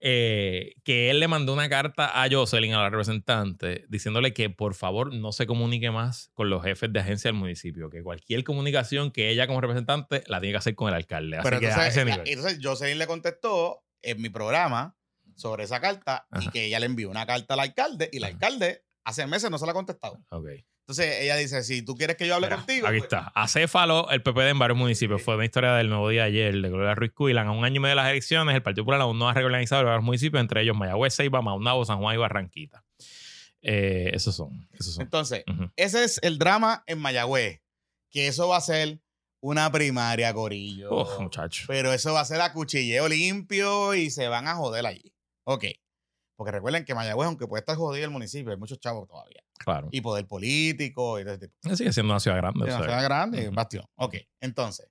[SPEAKER 2] Eh, que él le mandó una carta a Jocelyn, a la representante, diciéndole que por favor no se comunique más con los jefes de agencia del municipio, que cualquier comunicación que ella como representante la tiene que hacer con el alcalde. Así
[SPEAKER 1] Pero
[SPEAKER 2] que a
[SPEAKER 1] entonces,
[SPEAKER 2] ese nivel.
[SPEAKER 1] entonces Jocelyn le contestó en mi programa sobre esa carta y que ella le envió una carta al alcalde y el
[SPEAKER 2] Ajá.
[SPEAKER 1] alcalde hace meses no se la ha contestado.
[SPEAKER 2] Ok.
[SPEAKER 1] Entonces ella dice, si tú quieres que yo hable
[SPEAKER 2] Mira,
[SPEAKER 1] contigo...
[SPEAKER 2] Aquí
[SPEAKER 1] pues,
[SPEAKER 2] está. Acéfalo, el PPD en varios municipios. Fue una historia del nuevo día ayer de Gloria Ruiz Cuilan. A un año y medio de las elecciones, el Partido Popular aún no ha reorganizado varios municipios, entre ellos Mayagüez, Ceiba, Maunabo, San Juan y Barranquita. Eh, esos son. Esos son.
[SPEAKER 1] Entonces, ese es el drama en Mayagüez, que eso va a ser una primaria, Corillo.
[SPEAKER 2] Uf, muchacho.
[SPEAKER 1] Pero eso va a ser a cuchilleo limpio y se van a joder allí. Ok. Porque recuerden que Mayagüez, aunque puede estar jodido el municipio, hay muchos chavos todavía.
[SPEAKER 2] Claro.
[SPEAKER 1] Y poder político y todo ese tipo.
[SPEAKER 2] Sigue siendo una ciudad grande. o sea.
[SPEAKER 1] Demasiado grande,
[SPEAKER 2] Ujú.
[SPEAKER 1] bastión. Ok, entonces,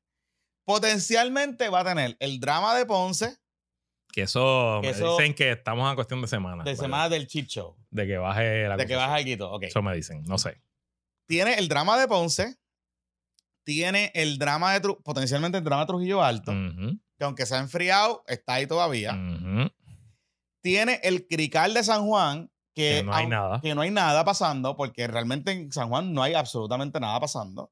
[SPEAKER 1] potencialmente va a tener el drama de Ponce
[SPEAKER 2] Que eso,
[SPEAKER 1] Que
[SPEAKER 2] me dicen que estamos a cuestión de semanas.
[SPEAKER 1] de
[SPEAKER 2] ¿verdad?
[SPEAKER 1] semana del cheat show.
[SPEAKER 2] De que baje la
[SPEAKER 1] De que
[SPEAKER 2] cosa.
[SPEAKER 1] baja algo. Ok.
[SPEAKER 2] Eso me dicen. No sé.
[SPEAKER 1] Tiene el drama de Ponce, tiene el drama de potencialmente el drama de Trujillo Alto, que aunque se ha enfriado, está ahí todavía. Tiene el Crical de San Juan, que,
[SPEAKER 2] Que no hay
[SPEAKER 1] aun-
[SPEAKER 2] nada.
[SPEAKER 1] que no hay nada pasando, porque realmente en San Juan no hay absolutamente nada pasando.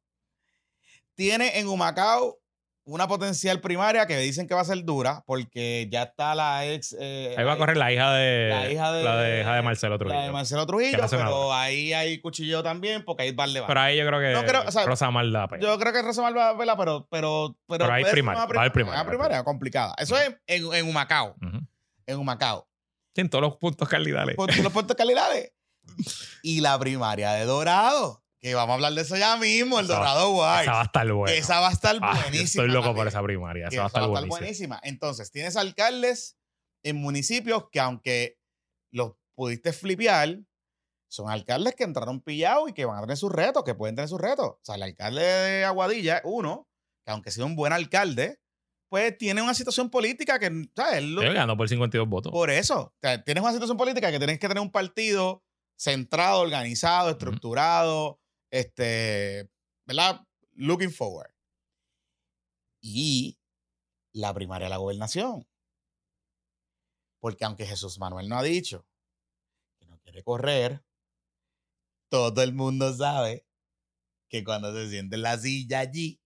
[SPEAKER 1] Tiene en Humacao una potencial primaria que dicen que va a ser dura, porque ya está la ex. eh,
[SPEAKER 2] Ahí va a correr la hija de.
[SPEAKER 1] la hija de-
[SPEAKER 2] la de, hija de Marcelo
[SPEAKER 1] la
[SPEAKER 2] Trujillo.
[SPEAKER 1] de Marcelo Trujillo, pero ahí hay cuchillo también, porque ahí va
[SPEAKER 2] Pero ahí yo creo que
[SPEAKER 1] No creo, o sea,
[SPEAKER 2] Rosa Mar da pena.
[SPEAKER 1] Yo creo que Rosa Mar va a verla, pero, pero, pero,
[SPEAKER 2] Pero hay primaria,
[SPEAKER 1] una
[SPEAKER 2] va a haber primaria,
[SPEAKER 1] una
[SPEAKER 2] va a haber
[SPEAKER 1] primaria complicada. Eso es en, en Humacao.
[SPEAKER 2] Ujú.
[SPEAKER 1] En Humacao.
[SPEAKER 2] En todos los puntos cardinales.
[SPEAKER 1] Por- los puertos calidades. Y la primaria de Dorado. Que vamos a hablar de eso ya mismo, el
[SPEAKER 2] Esa va-
[SPEAKER 1] Dorado Wise.
[SPEAKER 2] Esa va a estar buena.
[SPEAKER 1] Esa va a estar
[SPEAKER 2] Ah,
[SPEAKER 1] buenísima.
[SPEAKER 2] estoy loco por esa primaria.
[SPEAKER 1] Que
[SPEAKER 2] Esa va a estar buenísima.
[SPEAKER 1] buenísima. Entonces, tienes alcaldes en municipios que, aunque los pudiste flipear, son alcaldes que entraron pillados y que van a tener sus retos, que pueden tener sus retos. O sea, el alcalde de Aguadilla, uno, que aunque sea un buen alcalde, pues tiene una situación política que, ¿sabes? Lo-
[SPEAKER 2] ganando por 52 votos.
[SPEAKER 1] por eso, o sea, tienes una situación política que tienes que tener un partido centrado, organizado, estructurado, este, ¿verdad? Looking forward. Y la primaria de la gobernación. Porque aunque Jesús Manuel no ha dicho que no quiere correr, todo el mundo sabe que cuando se siente en la silla allí,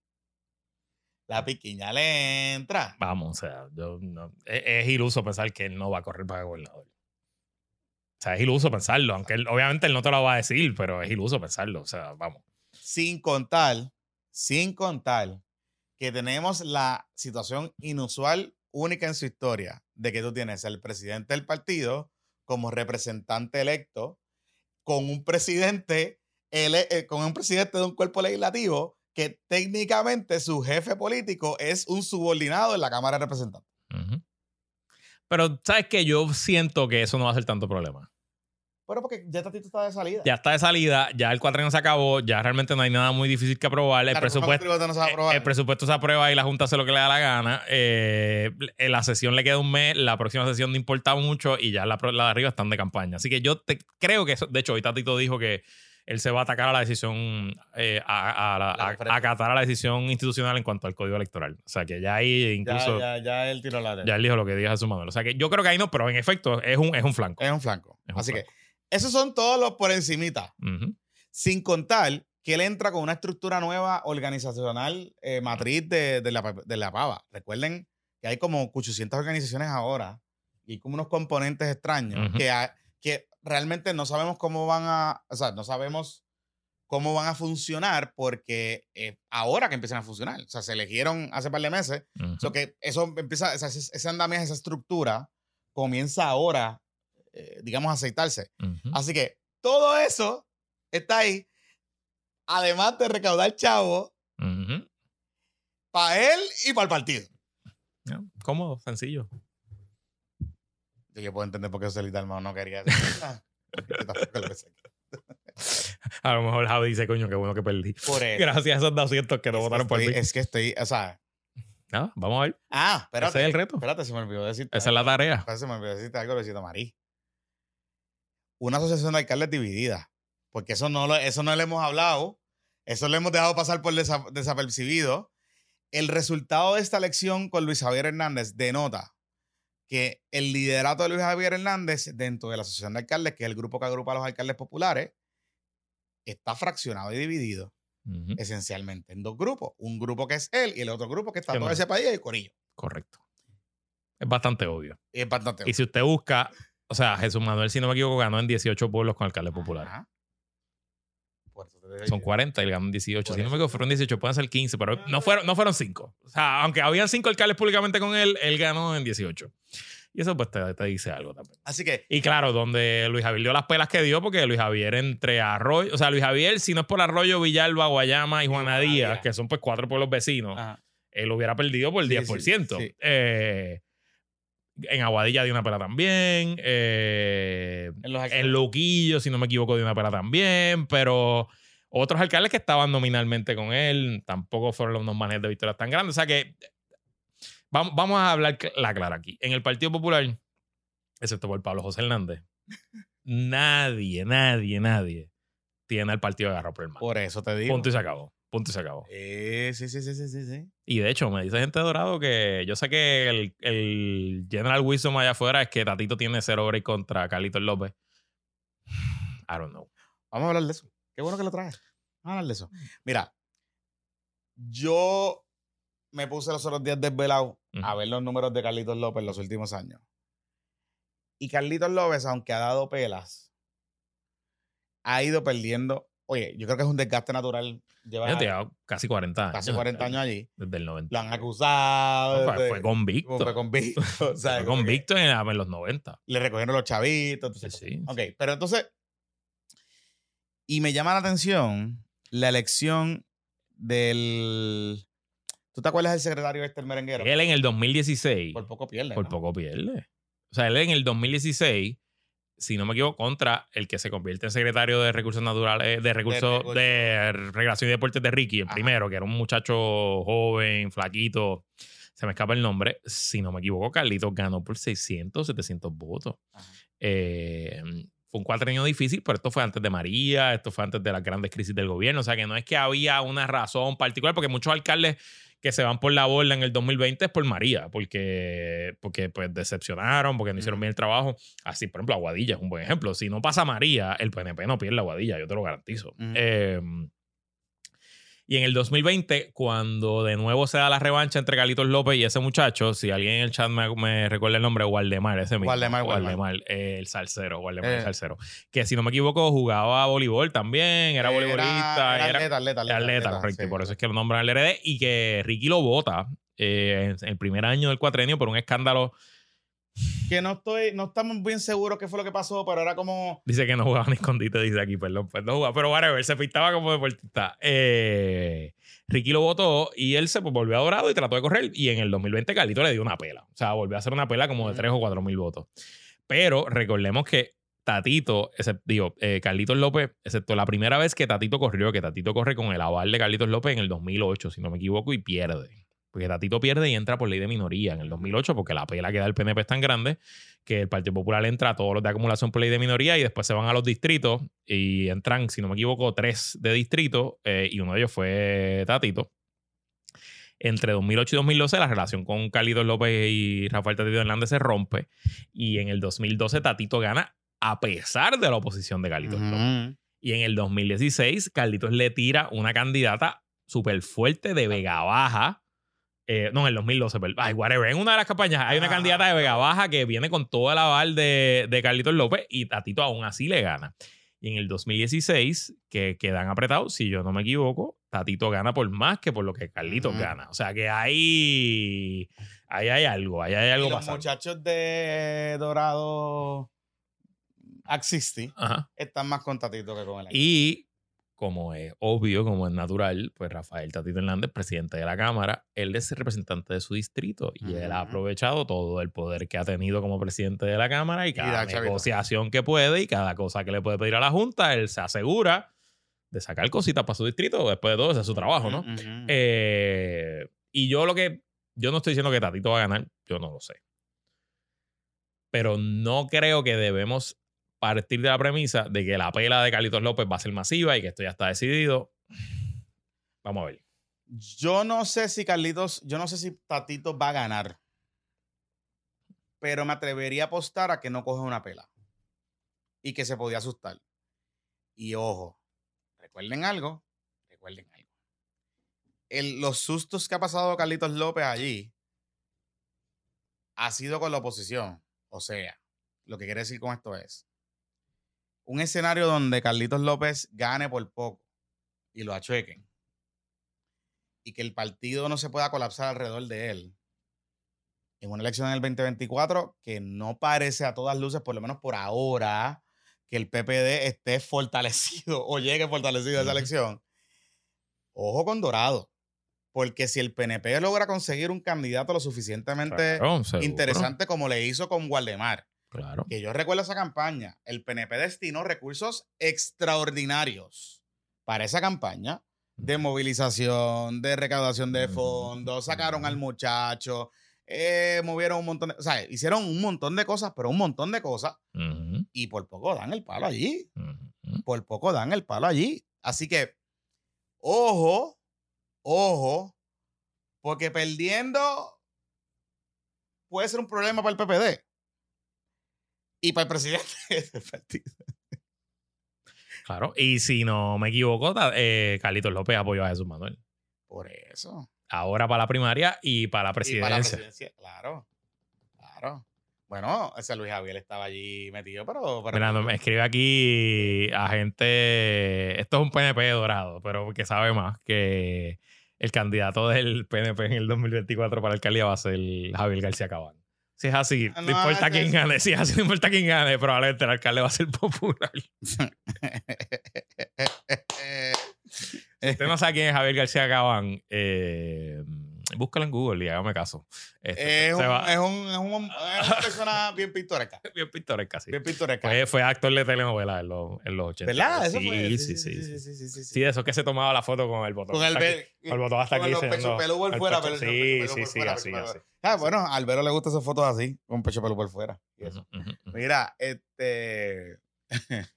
[SPEAKER 1] la piquiña le entra.
[SPEAKER 2] Vamos, o sea, yo no- es, es iluso pensar que él no va a correr para gobernador. O sea, es iluso pensarlo, aunque él- obviamente él no te lo va a decir, pero es iluso pensarlo. O sea, vamos.
[SPEAKER 1] Sin contar, sin contar que tenemos la situación inusual, única en su historia, de que tú tienes al presidente del partido como representante electo con un presidente, ele- eh, con un presidente de un cuerpo legislativo que técnicamente su jefe político es un subordinado en la Cámara de Representantes.
[SPEAKER 2] Pero, ¿sabes qué? Yo siento que eso no va a ser tanto problema.
[SPEAKER 1] Pero porque ya Tatito está de salida.
[SPEAKER 2] Ya está de salida, ya el cuatrienio se acabó, ya realmente no hay nada muy difícil que aprobar. El presupuesto,
[SPEAKER 1] no se
[SPEAKER 2] Eh,
[SPEAKER 1] aprobar.
[SPEAKER 2] El presupuesto se aprueba y la Junta hace lo que le da la gana. Eh, la sesión le queda un mes, la próxima sesión no importa mucho y ya la, de arriba están de campaña. Así que yo te, creo que eso, de hecho, hoy Tatito dijo que él se va a atacar a la decisión, eh, a, a la-
[SPEAKER 1] La
[SPEAKER 2] a- a acatar a la decisión institucional en cuanto al código electoral. O sea que ya ahí
[SPEAKER 1] ya,
[SPEAKER 2] incluso ya,
[SPEAKER 1] ya, ya él tiró la
[SPEAKER 2] él dijo lo que dijo Jesús Manuel. O sea que yo creo que ahí no, pero en efecto es un, es un flanco.
[SPEAKER 1] Es un flanco.
[SPEAKER 2] Es un
[SPEAKER 1] Así
[SPEAKER 2] flanco.
[SPEAKER 1] que esos son todos los por encimita. Sin contar que él entra con una estructura nueva organizacional eh, matriz de, de la, de la pava. Recuerden que hay como 800 organizaciones ahora y hay como unos componentes extraños
[SPEAKER 2] Ujú.
[SPEAKER 1] que, que realmente no sabemos cómo van a, o sea, no sabemos cómo van a funcionar porque eh, ahora que empiezan a funcionar. O sea, se eligieron hace par de meses.
[SPEAKER 2] Ujú.
[SPEAKER 1] So que eso empieza, esa- ese, ese andamiaje, esa estructura comienza ahora, eh, digamos, a aceitarse. Así que todo eso está ahí. Además de recaudar chavo
[SPEAKER 2] Ujú.
[SPEAKER 1] para él y para el partido.
[SPEAKER 2] Ya, cómodo, sencillo.
[SPEAKER 1] Yo puedo entender por qué Luis Dalmau no quería hacer.
[SPEAKER 2] A lo mejor Javi dice, coño, qué bueno que perdí.
[SPEAKER 1] Por eso.
[SPEAKER 2] Gracias a esos 200 que no votaron por
[SPEAKER 1] estoy- Es que estoy, o sea,
[SPEAKER 2] Nada, vamos a ver.
[SPEAKER 1] ah, espérate.
[SPEAKER 2] Ese es el reto.
[SPEAKER 1] Espérate, se me olvidó decirte.
[SPEAKER 2] Esa es la tarea.
[SPEAKER 1] Espérate, Se me olvidó decirte algo, Luisito Marí. Una asociación de alcaldes dividida. Porque eso no lo, eso no le hemos hablado. Eso lo hemos dejado pasar por desa- desapercibido. El resultado de esta elección con Luis Javier Hernández denota que el liderato de Luis Javier Hernández dentro de la asociación de alcaldes, que es el grupo que agrupa a los alcaldes populares, está fraccionado y dividido esencialmente en dos grupos. Un grupo que es él y el otro grupo que está todo ese país y el corillo.
[SPEAKER 2] Correcto. Es bastante obvio.
[SPEAKER 1] Y es bastante
[SPEAKER 2] Y si usted busca, o sea, Jesús Manuel, si no me equivoco, ganó en 18 pueblos con alcalde popular.
[SPEAKER 1] Ajá. Por eso te digo
[SPEAKER 2] Son
[SPEAKER 1] yo.
[SPEAKER 2] 40 y él ganó en 18.
[SPEAKER 1] Por
[SPEAKER 2] Si no me equivoco, fueron 18, pueden ser 15, pero no fueron, no fueron 5. O sea, aunque habían 5 alcaldes públicamente con él, él ganó en 18. Y eso pues te, te dice algo también.
[SPEAKER 1] Así que
[SPEAKER 2] Y claro, donde Luis Javier dio las pelas que dio, porque Luis Javier entre Arroyo, o sea, Luis Javier, si no es por Arroyo, Villalba, Guayama y Juana Díaz, que son pues cuatro pueblos vecinos,
[SPEAKER 1] ajá.
[SPEAKER 2] él hubiera perdido por
[SPEAKER 1] Sí,
[SPEAKER 2] 10%.
[SPEAKER 1] sí, sí.
[SPEAKER 2] Eh, en Aguadilla dio una pela también. eh,
[SPEAKER 1] en los
[SPEAKER 2] en Loquillo, si no me equivoco, dio una pela también. Pero otros alcaldes que estaban nominalmente con él tampoco fueron unos manejes de victorias tan grandes. O sea que vamos, vamos a hablar la clara aquí. En el Partido Popular, excepto por Pablo José Hernández, nadie, nadie, nadie tiene al partido agarrado por el.
[SPEAKER 1] Por eso te digo.
[SPEAKER 2] Punto y se acabó. Punto y se acabó.
[SPEAKER 1] Eh, sí, sí, sí, sí, sí, sí.
[SPEAKER 2] Y de hecho, me dice gente de dorado que yo sé que el, el General Wisdom allá afuera es que Tatito tiene cero break contra Carlitos López. I don't know.
[SPEAKER 1] Vamos a hablar de eso. Qué bueno que lo traes. Vamos a hablar de eso. Mira, yo me puse los otros días desvelado a ver los números de Carlitos López en los últimos años. Y Carlitos López, aunque ha dado pelas, ha ido perdiendo. Oye, yo creo que es un desgaste natural. Lleva
[SPEAKER 2] Yo tenía casi 40 años.
[SPEAKER 1] casi 40 años allí.
[SPEAKER 2] Desde el 90.
[SPEAKER 1] Lo han acusado.
[SPEAKER 2] fue,
[SPEAKER 1] de-
[SPEAKER 2] fue convicto.
[SPEAKER 1] Fue convicto. o sea,
[SPEAKER 2] Fue convicto en, en los 90.
[SPEAKER 1] Le recogieron los chavitos.
[SPEAKER 2] Sí,
[SPEAKER 1] entonces,
[SPEAKER 2] sí.
[SPEAKER 1] Ok, pero entonces. Y me llama la atención la elección del. ¿Tú te acuerdas del secretario este, el merenguero?
[SPEAKER 2] Él en el 2016,
[SPEAKER 1] Por poco pierde.
[SPEAKER 2] por
[SPEAKER 1] ¿no?
[SPEAKER 2] poco pierde. O sea, él en el 2016, si no me equivoco, contra el que se convierte en secretario de Recursos Naturales, de Recursos
[SPEAKER 1] recursos.
[SPEAKER 2] de Recreación y Deportes de Ricky, el
[SPEAKER 1] Ajá.
[SPEAKER 2] primero, que era un muchacho joven, flaquito. Se me escapa el nombre. Si no me equivoco, Carlitos ganó por 600, 700 votos. Eh, fue un cuatrienio difícil, pero esto fue antes de María, esto fue antes de las grandes crisis del gobierno. O sea que no es que había una razón particular, porque muchos alcaldes que se van por la borda en el 2020 es por María, porque, porque pues decepcionaron, porque no hicieron bien el trabajo. Así, por ejemplo, Aguadilla es un buen ejemplo. Si no pasa María, el PNP no pierde Aguadilla, yo te lo garantizo.
[SPEAKER 1] Ujú.
[SPEAKER 2] Eh, y en el 2020, cuando de nuevo se da la revancha entre Carlitos López y ese muchacho, si alguien en el chat me, me recuerda el nombre, Waldemar, ese mismo.
[SPEAKER 1] Waldemar, Waldemar.
[SPEAKER 2] Waldemar, eh, el salsero, Waldemar, el
[SPEAKER 1] Eh.
[SPEAKER 2] salsero. Que si no me equivoco, jugaba voleibol también, era voleibolista.
[SPEAKER 1] Era,
[SPEAKER 2] era-
[SPEAKER 1] atleta, atleta, atleta.
[SPEAKER 2] atleta, correcto.
[SPEAKER 1] sí.
[SPEAKER 2] y por eso es que lo nombran al RD. Y que Ricky lo vota eh, en el primer año del cuatrenio por un escándalo.
[SPEAKER 1] Que no estoy, no estamos bien seguros qué fue lo que pasó, pero era como.
[SPEAKER 2] Dice que no jugaba ni escondite, dice aquí, perdón, pues no jugaba. Pero whatever, se pintaba como deportista. Eh, Ricky lo votó y él se pues, volvió a Dorado y trató de correr. Y en el 2020 Carlito le dio una pela. O sea, volvió a hacer una pela como de
[SPEAKER 1] Ujú.
[SPEAKER 2] 3 o 4 mil votos. Pero recordemos que Tatito, except- digo, eh, Carlitos López, excepto la primera vez que Tatito corrió, que Tatito corre con el aval de Carlitos López en el 2008, si no me equivoco, y pierde. Porque Tatito pierde y entra por ley de minoría en el 2008, porque la pela que da el PNP es tan grande que el Partido Popular entra a todos los de acumulación por ley de minoría y después se van a los distritos y entran, si no me equivoco, tres de distrito eh, y uno de ellos fue Tatito. Entre 2008 y 2012 la relación con Carlitos López y Rafael Tatito Hernández se rompe y en el 2012 Tatito gana a pesar de la oposición de Carlitos López. Y en el 2016, Carlitos le tira una candidata súper fuerte de Vega Baja. Eh, no, en el 2012, perdón. Ay, whatever. En una de las campañas hay una candidata de Vega Baja que viene con todo el aval de, de Carlitos López y Tatito aún así le gana. Y en el 2016, que quedan apretados, si yo no me equivoco, Tatito gana por más que por lo que Carlitos gana. O sea que ahí, ahí hay algo, ahí hay algo
[SPEAKER 1] Y los
[SPEAKER 2] pasando.
[SPEAKER 1] muchachos de Dorado Axisti están más contatitos que con el
[SPEAKER 2] Y como es obvio, como es natural, pues Rafael Tatito Hernández, presidente de la Cámara, él es el representante de su distrito y él ha aprovechado todo el poder que ha tenido como presidente de la Cámara y cada negociación que puede y cada cosa que le puede pedir a la Junta, él se asegura de sacar cositas para su distrito, después de todo, ese es su trabajo, ¿no? Eh, y yo lo que. Yo no estoy diciendo que Tatito va a ganar, yo no lo sé. Pero no creo que debemos partir de la premisa de que la pela de Carlitos López va a ser masiva y que esto ya está decidido. Vamos a ver.
[SPEAKER 1] Yo no sé si Carlitos, yo no sé si Tatito va a ganar. Pero me atrevería a apostar a que no coge una pela. Y que se podía asustar. Y ojo, recuerden algo, recuerden algo. Los sustos que ha pasado Carlitos López allí ha sido con la oposición. O sea, lo que quiere decir con esto es un escenario donde Carlitos López gane por poco y lo achuequen y que el partido no se pueda colapsar alrededor de él en una elección en el 2024 que no parece a todas luces, por lo menos por ahora, que el PPD esté fortalecido o llegue fortalecido a esa elección. Ojo con Dorado, porque si el PNP logra conseguir un candidato lo suficientemente
[SPEAKER 2] Claro,
[SPEAKER 1] interesante como le hizo con Waldemar,
[SPEAKER 2] Claro.
[SPEAKER 1] que yo recuerdo esa campaña, el PNP destinó recursos extraordinarios para esa campaña de movilización, de recaudación de fondos, sacaron al muchacho, eh, movieron un montón de, o sea, hicieron un montón de cosas, pero un montón de cosas, y por poco dan el palo allí, por poco dan el palo allí. Así que, ojo, ojo, porque perdiendo puede ser un problema para el PPD y para el presidente del partido.
[SPEAKER 2] Claro. Y si no me equivoco, eh, Carlitos López apoyó a Jesús Manuel.
[SPEAKER 1] Por eso.
[SPEAKER 2] Ahora para la primaria y para la
[SPEAKER 1] Y
[SPEAKER 2] presidencia.
[SPEAKER 1] para la presidencia, claro. Claro. Bueno, ese Luis Javier estaba allí metido, pero. pero
[SPEAKER 2] Mira, no, me escribe aquí a gente. Esto es un PNP dorado, pero que sabe más que el candidato del PNP en el 2024 para alcaldía va a ser Javier García Cabán. Si es así,
[SPEAKER 1] Ah,
[SPEAKER 2] no,
[SPEAKER 1] no,
[SPEAKER 2] importa quién gane. Si es así, no importa quién gane, probablemente el alcalde va a ser popular. Usted no sabe quién es Javier García Cabán, eh, búscalo en Google y hágame caso. Este,
[SPEAKER 1] es, un, es, un, es, un- es una persona bien pintoresca.
[SPEAKER 2] bien pintoresca, sí.
[SPEAKER 1] Bien pintoresca.
[SPEAKER 2] Fue, fue actor de telenovela en los, en los 80.
[SPEAKER 1] ¿Verdad? Eso
[SPEAKER 2] sí,
[SPEAKER 1] fue.
[SPEAKER 2] sí, sí, sí.
[SPEAKER 1] sí, sí, sí,
[SPEAKER 2] Sí, de esos que se tomaba la foto con el botón.
[SPEAKER 1] Con el,
[SPEAKER 2] hasta aquí.
[SPEAKER 1] be-
[SPEAKER 2] Con el botón hasta
[SPEAKER 1] con
[SPEAKER 2] aquí.
[SPEAKER 1] los
[SPEAKER 2] enseñando
[SPEAKER 1] pechos por fuera.
[SPEAKER 2] pecho. Sí, sí, sí, así, así.
[SPEAKER 1] Ah, bueno, a Albero le gustan esas fotos así, con pecho pelo por fuera. y eso. Mira, este.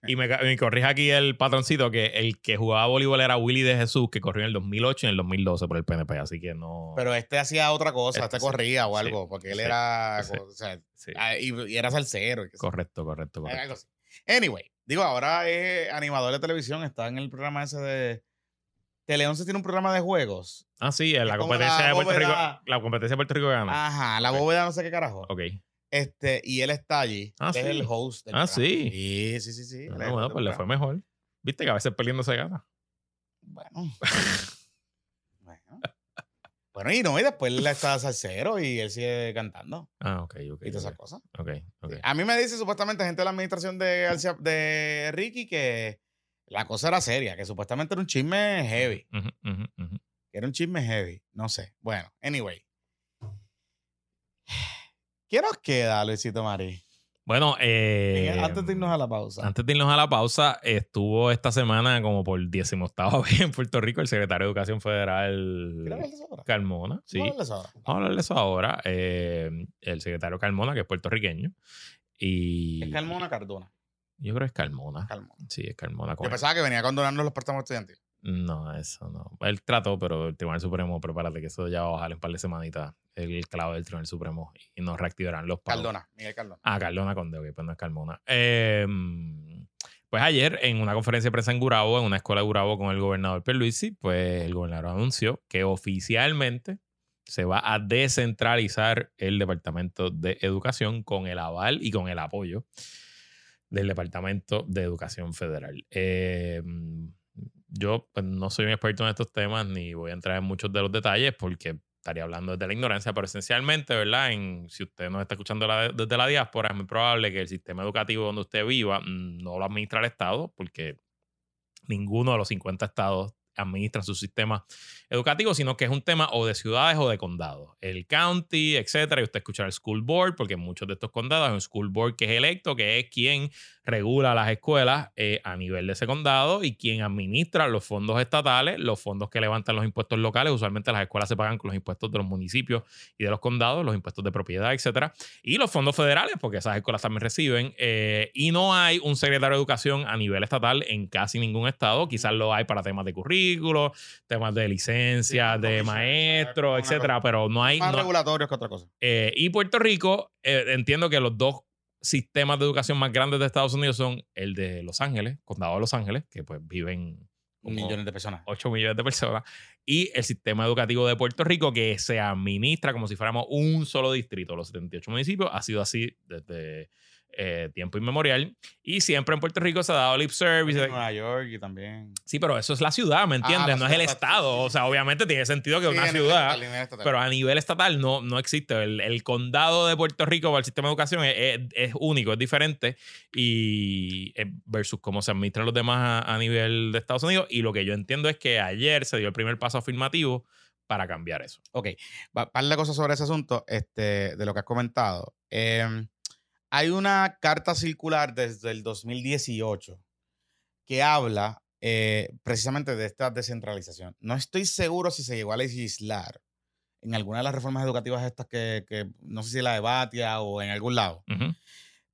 [SPEAKER 2] Y me, me corrige aquí el patroncito que el que jugaba voleibol era Willy de Jesús, que corrió en el 2008 y en el 2012 por el PNP, así que no.
[SPEAKER 1] Pero este hacía otra cosa,
[SPEAKER 2] Este
[SPEAKER 1] este,
[SPEAKER 2] sí,
[SPEAKER 1] corría o
[SPEAKER 2] sí,
[SPEAKER 1] algo, porque él
[SPEAKER 2] sí,
[SPEAKER 1] era.
[SPEAKER 2] sí,
[SPEAKER 1] o sea,
[SPEAKER 2] Sí,
[SPEAKER 1] ah, y, y era salsero.
[SPEAKER 2] correcto, correcto, correcto.
[SPEAKER 1] Algo así. Anyway, digo, ahora es animador de televisión, está en el programa ese de. Teleonce tiene un programa de juegos.
[SPEAKER 2] Ah, sí, en la competencia
[SPEAKER 1] la
[SPEAKER 2] de Puerto Rico. La competencia de Puerto Rico gana.
[SPEAKER 1] Ajá, la
[SPEAKER 2] Ok.
[SPEAKER 1] bóveda no sé qué carajo.
[SPEAKER 2] Ok.
[SPEAKER 1] Este, y él está allí.
[SPEAKER 2] Ah,
[SPEAKER 1] Él es
[SPEAKER 2] sí.
[SPEAKER 1] el host del
[SPEAKER 2] Ah,
[SPEAKER 1] programa.
[SPEAKER 2] sí.
[SPEAKER 1] Sí, sí, sí, sí. es
[SPEAKER 2] Ah,
[SPEAKER 1] el
[SPEAKER 2] bueno, pues le fue mejor. Viste que a veces perdiendo se gana.
[SPEAKER 1] Bueno. bueno. Bueno, y no, y después él está salsero y él sigue cantando
[SPEAKER 2] Ah, ok, ok.
[SPEAKER 1] y todas esas cosas.
[SPEAKER 2] ok, ok.
[SPEAKER 1] A mí me dice supuestamente gente de la administración de, de Ricky que la cosa era seria, que supuestamente era un chisme heavy. Era un chisme heavy. No sé. Bueno, anyway. ¿Qué nos queda, Luisito Mari?
[SPEAKER 2] Bueno, eh,
[SPEAKER 1] Antes de irnos a la pausa.
[SPEAKER 2] Antes de irnos a la pausa, estuvo esta semana como por 18 vez en Puerto Rico el secretario de Educación Federal
[SPEAKER 1] ¿Quieres hablar de eso ahora?
[SPEAKER 2] Carmona. Sí,
[SPEAKER 1] Vamos a hablar de eso ahora.
[SPEAKER 2] Eh, el secretario Carmona, que es puertorriqueño. Y
[SPEAKER 1] ¿Es Carmona Cardona?
[SPEAKER 2] yo creo que es Carmona.
[SPEAKER 1] Carmona.
[SPEAKER 2] Sí, es Carmona.
[SPEAKER 1] Yo pensaba que venía condonando los préstamos estudiantiles.
[SPEAKER 2] No, eso no. Él trató, pero el Tribunal Supremo, prepárate que eso ya va a bajar en un par de semanitas el clavo del Tribunal Supremo y nos reactivarán los pagos.
[SPEAKER 1] Cardona, Miguel Cardona.
[SPEAKER 2] Ah, Cardona Conde, ok, pues no es Carmona. Eh, pues ayer, en una conferencia de prensa en Gurabo, en una escuela de Gurabo con el gobernador Pierluisi, pues el gobernador anunció que oficialmente se va a descentralizar el Departamento de Educación con el aval y con el apoyo del Departamento de Educación Federal. Eh, yo pues, no soy un experto en estos temas ni voy a entrar en muchos de los detalles porque estaría hablando desde la ignorancia, pero esencialmente, ¿verdad? En, si usted nos está escuchando la- desde la diáspora, es muy probable que el sistema educativo donde usted viva mm, no lo administra el Estado, porque ninguno de los 50 estados administran su sistema educativo, sino que es un tema o de ciudades o de condados. El county, etcétera, y usted escucha el school board, porque muchos de estos condados hay un school board que es electo, que es quien regula las escuelas eh, a nivel de ese condado y quien administra los fondos estatales, los fondos que levantan los impuestos locales. Usualmente las escuelas se pagan con los impuestos de los municipios y de los condados, los impuestos de propiedad, etcétera, y los fondos federales, porque esas escuelas también reciben. Eh, y no hay un secretario de educación a nivel estatal en casi ningún estado. Quizás lo hay para temas de currículo, temas de licencia, de maestro, etcétera, pero no hay.
[SPEAKER 1] Más
[SPEAKER 2] no-
[SPEAKER 1] regulatorios que otra cosa.
[SPEAKER 2] eh, y Puerto Rico, eh, entiendo que los dos sistemas de educación más grandes de Estados Unidos son el de Los Ángeles, condado de Los Ángeles, que pues viven
[SPEAKER 1] Millones de personas.
[SPEAKER 2] 8 millones de personas, y el sistema educativo de Puerto Rico, que se administra como si fuéramos un solo distrito, los 78 municipios, ha sido así desde eh, tiempo inmemorial, y siempre en Puerto Rico se ha dado lip service.
[SPEAKER 1] En Nueva York y también.
[SPEAKER 2] Sí, pero eso es la ciudad, ¿me entiendes?
[SPEAKER 1] la
[SPEAKER 2] no es el estado, o sea, obviamente tiene sentido que
[SPEAKER 1] Sí,
[SPEAKER 2] una ciudad...
[SPEAKER 1] nivel.
[SPEAKER 2] Pero a nivel estatal no, no existe. El, el condado de Puerto Rico para el sistema de educación es, es- es único, es diferente. Y eh, versus cómo se administran los demás a, a nivel de Estados Unidos. Y lo que yo entiendo es que ayer se dio el primer paso afirmativo para cambiar eso.
[SPEAKER 1] Ok, un par de cosas sobre ese asunto, este, de lo que has comentado. Eh, hay una carta circular desde el 2018 que habla eh, precisamente de esta descentralización. No estoy seguro si se llegó a legislar en alguna de las reformas educativas estas que, que no sé si la de Batia o en algún lado,
[SPEAKER 2] Ujú.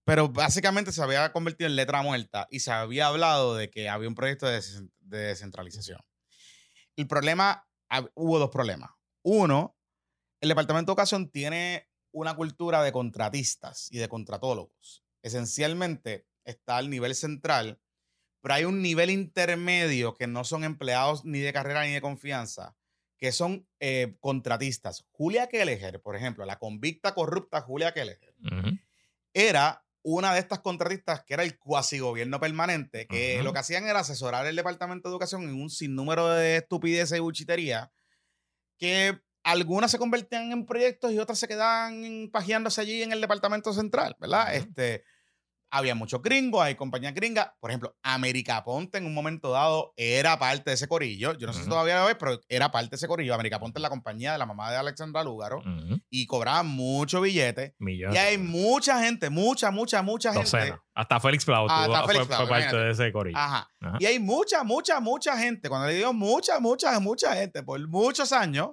[SPEAKER 1] pero básicamente se había convertido en letra muerta y se había hablado de que había un proyecto de, de descentralización. El problema, hubo dos problemas. Uno, el Departamento de Educación tiene una cultura de contratistas y de contratólogos. Esencialmente está al nivel central, pero hay un nivel intermedio que no son empleados ni de carrera ni de confianza, que son eh, contratistas. Julia Kelleher, por ejemplo, la convicta corrupta Julia Kelleher, era una de estas contratistas que era el cuasi gobierno permanente, que
[SPEAKER 2] Ujú.
[SPEAKER 1] lo que hacían era asesorar el Departamento de Educación en un sinnúmero de estupideces y buchitería, que algunas se convertían en proyectos y otras se quedaban pajeándose allí en el Departamento Central, ¿verdad? Este, había muchos gringos, hay compañías gringas. Por ejemplo, América Ponte en un momento dado era parte de ese corillo. Yo no sé si todavía lo es, pero era parte de ese corillo. América Ponte es la compañía de la mamá de Alexandra Lúgaro
[SPEAKER 2] Ujú.
[SPEAKER 1] y cobraban mucho billete.
[SPEAKER 2] Millones.
[SPEAKER 1] Y hay mucha gente, mucha, mucha, mucha gente.
[SPEAKER 2] Hasta Félix Flau
[SPEAKER 1] hasta
[SPEAKER 2] fue,
[SPEAKER 1] Félix
[SPEAKER 2] fue parte de ese corillo.
[SPEAKER 1] Ajá.
[SPEAKER 2] Ajá.
[SPEAKER 1] Y hay mucha, mucha, mucha gente, cuando le digo mucha, mucha, mucha gente, por muchos años,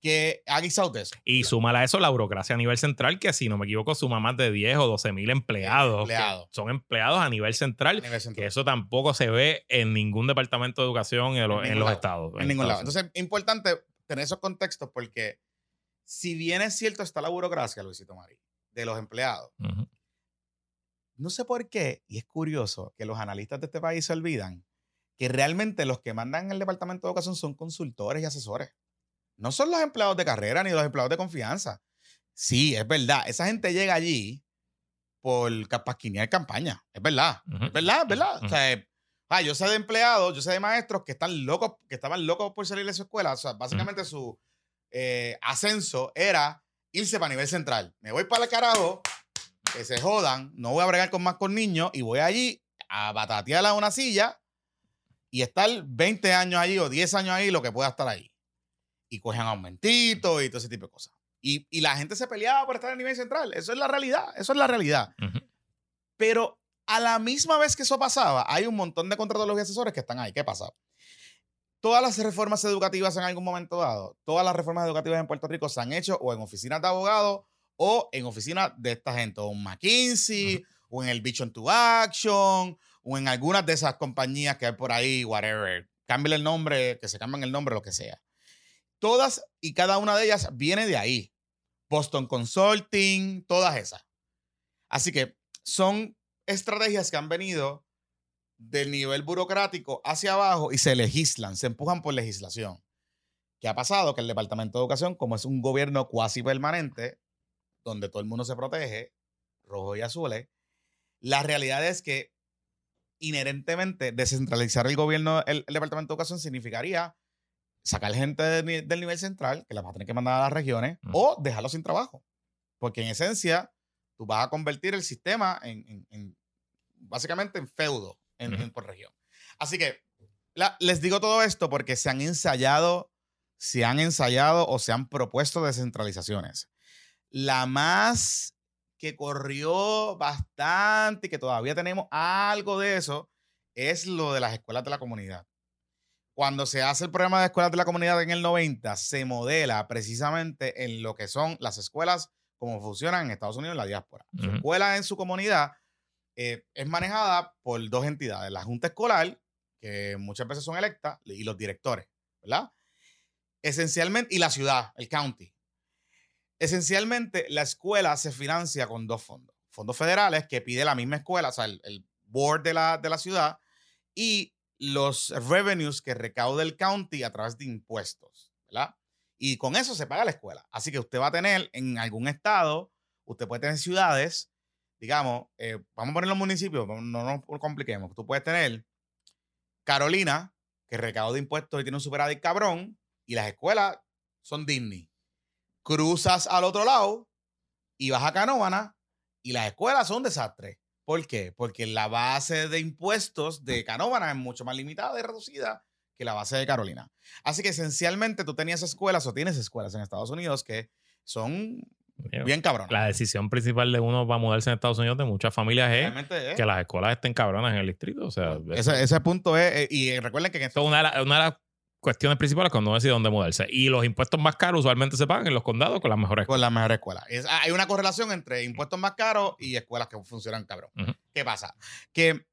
[SPEAKER 1] que ha guisado de eso.
[SPEAKER 2] Y súmala a eso la burocracia a nivel central, que si no me equivoco suma más de 10 o 12 mil empleados. Son empleados a nivel central,
[SPEAKER 1] a nivel central.
[SPEAKER 2] que eso tampoco se ve en ningún departamento de educación en, lo-
[SPEAKER 1] En
[SPEAKER 2] en
[SPEAKER 1] ningún
[SPEAKER 2] los
[SPEAKER 1] lado.
[SPEAKER 2] estados.
[SPEAKER 1] en ningún lado. Entonces, es importante tener esos contextos porque si bien es cierto está la burocracia, Luisito Marí, de los empleados, no sé por qué, y es curioso que los analistas de este país se olvidan que realmente los que mandan el Departamento de Educación son consultores y asesores. No son los empleados de carrera ni los empleados de confianza. Sí, es verdad. Esa gente llega allí por capasquinear campaña. Es verdad. Es verdad, es verdad. O
[SPEAKER 2] Ujú.
[SPEAKER 1] sea, ah, yo sé de empleados, yo sé de maestros que están locos, que estaban locos por salir de su escuela. O sea, básicamente su eh, ascenso era irse para nivel central. Me voy para el carajo, que se jodan, no voy a bregar con más con niños y voy allí a batatear a una silla y estar 20 años allí o 10 años ahí, lo que pueda estar ahí. Y cogen aumentitos y todo ese tipo de cosas. Y, y la gente se peleaba por estar a nivel central. Eso es la realidad. Eso es la realidad.
[SPEAKER 2] Ujú.
[SPEAKER 1] Pero a la misma vez que eso pasaba, hay un montón de contratólogos y asesores que están ahí. ¿Qué pasa? Todas las reformas educativas en algún momento dado, todas las reformas educativas en Puerto Rico se han hecho o en oficinas de abogados o en oficinas de esta gente, o en McKinsey, o en el Vision to Action, o en algunas de esas compañías que hay por ahí, whatever. Cámbiale el nombre, que se cambien el nombre, lo que sea. Todas y cada una de ellas viene de ahí. Boston Consulting, todas esas. Así que son estrategias que han venido del nivel burocrático hacia abajo y se legislan, se empujan por legislación. ¿Qué ha pasado? Que el Departamento de Educación, como es un gobierno cuasi permanente, donde todo el mundo se protege, rojo y azules, la realidad es que inherentemente descentralizar el gobierno, el, el Departamento de Educación significaría sacar gente de del nivel central, que la vas a tener que mandar a las regiones,
[SPEAKER 2] Mm.
[SPEAKER 1] o dejarlo sin trabajo. Porque en esencia, tú vas a convertir el sistema en, en- en- básicamente en feudo en, por región. Así que les digo todo esto porque se han ensayado, se han ensayado o se han propuesto descentralizaciones. La más que corrió bastante y que todavía tenemos algo de eso es lo de las escuelas de la comunidad. Cuando se hace el programa de escuelas de la comunidad en el 90, se modela precisamente en lo que son las escuelas como funcionan en Estados Unidos en la diáspora. Su escuela en su comunidad eh, es manejada por dos entidades, la Junta Escolar, que muchas veces son electas, y los directores, ¿verdad? Esencialmente, y la ciudad, el county. Esencialmente, la escuela se financia con dos fondos. Fondos federales que pide la misma escuela, o sea, el, board de la, de la ciudad, y los revenues que recauda el county a través de impuestos, ¿verdad? Y con eso se paga la escuela. Así que usted va a tener en algún estado, usted puede tener ciudades, digamos, eh, vamos a poner los municipios, no nos compliquemos. Tú puedes tener Carolina, que recauda impuestos y tiene un superávit cabrón, y las escuelas son Disney. Cruzas al otro lado y vas a Canóvana y las escuelas son desastres. ¿Por qué? Porque la base de impuestos de Canóvana es mucho más limitada y reducida que la base de Carolina. Así que esencialmente tú tenías escuelas o tienes escuelas en Estados Unidos que son bien cabronas.
[SPEAKER 2] La decisión principal de uno para mudarse en Estados Unidos de muchas familias es, que las escuelas estén cabronas en el distrito. O sea,
[SPEAKER 1] ese, ese punto es, eh, y recuerden que... En
[SPEAKER 2] esto... una, de una de las cuestiones principales cuando uno decide dónde mudarse. Y los impuestos más caros usualmente se pagan en los condados con las mejores
[SPEAKER 1] escuelas. Con las mejores escuelas. hay una correlación entre impuestos más caros y escuelas que funcionan cabrón. ¿Qué pasa? Que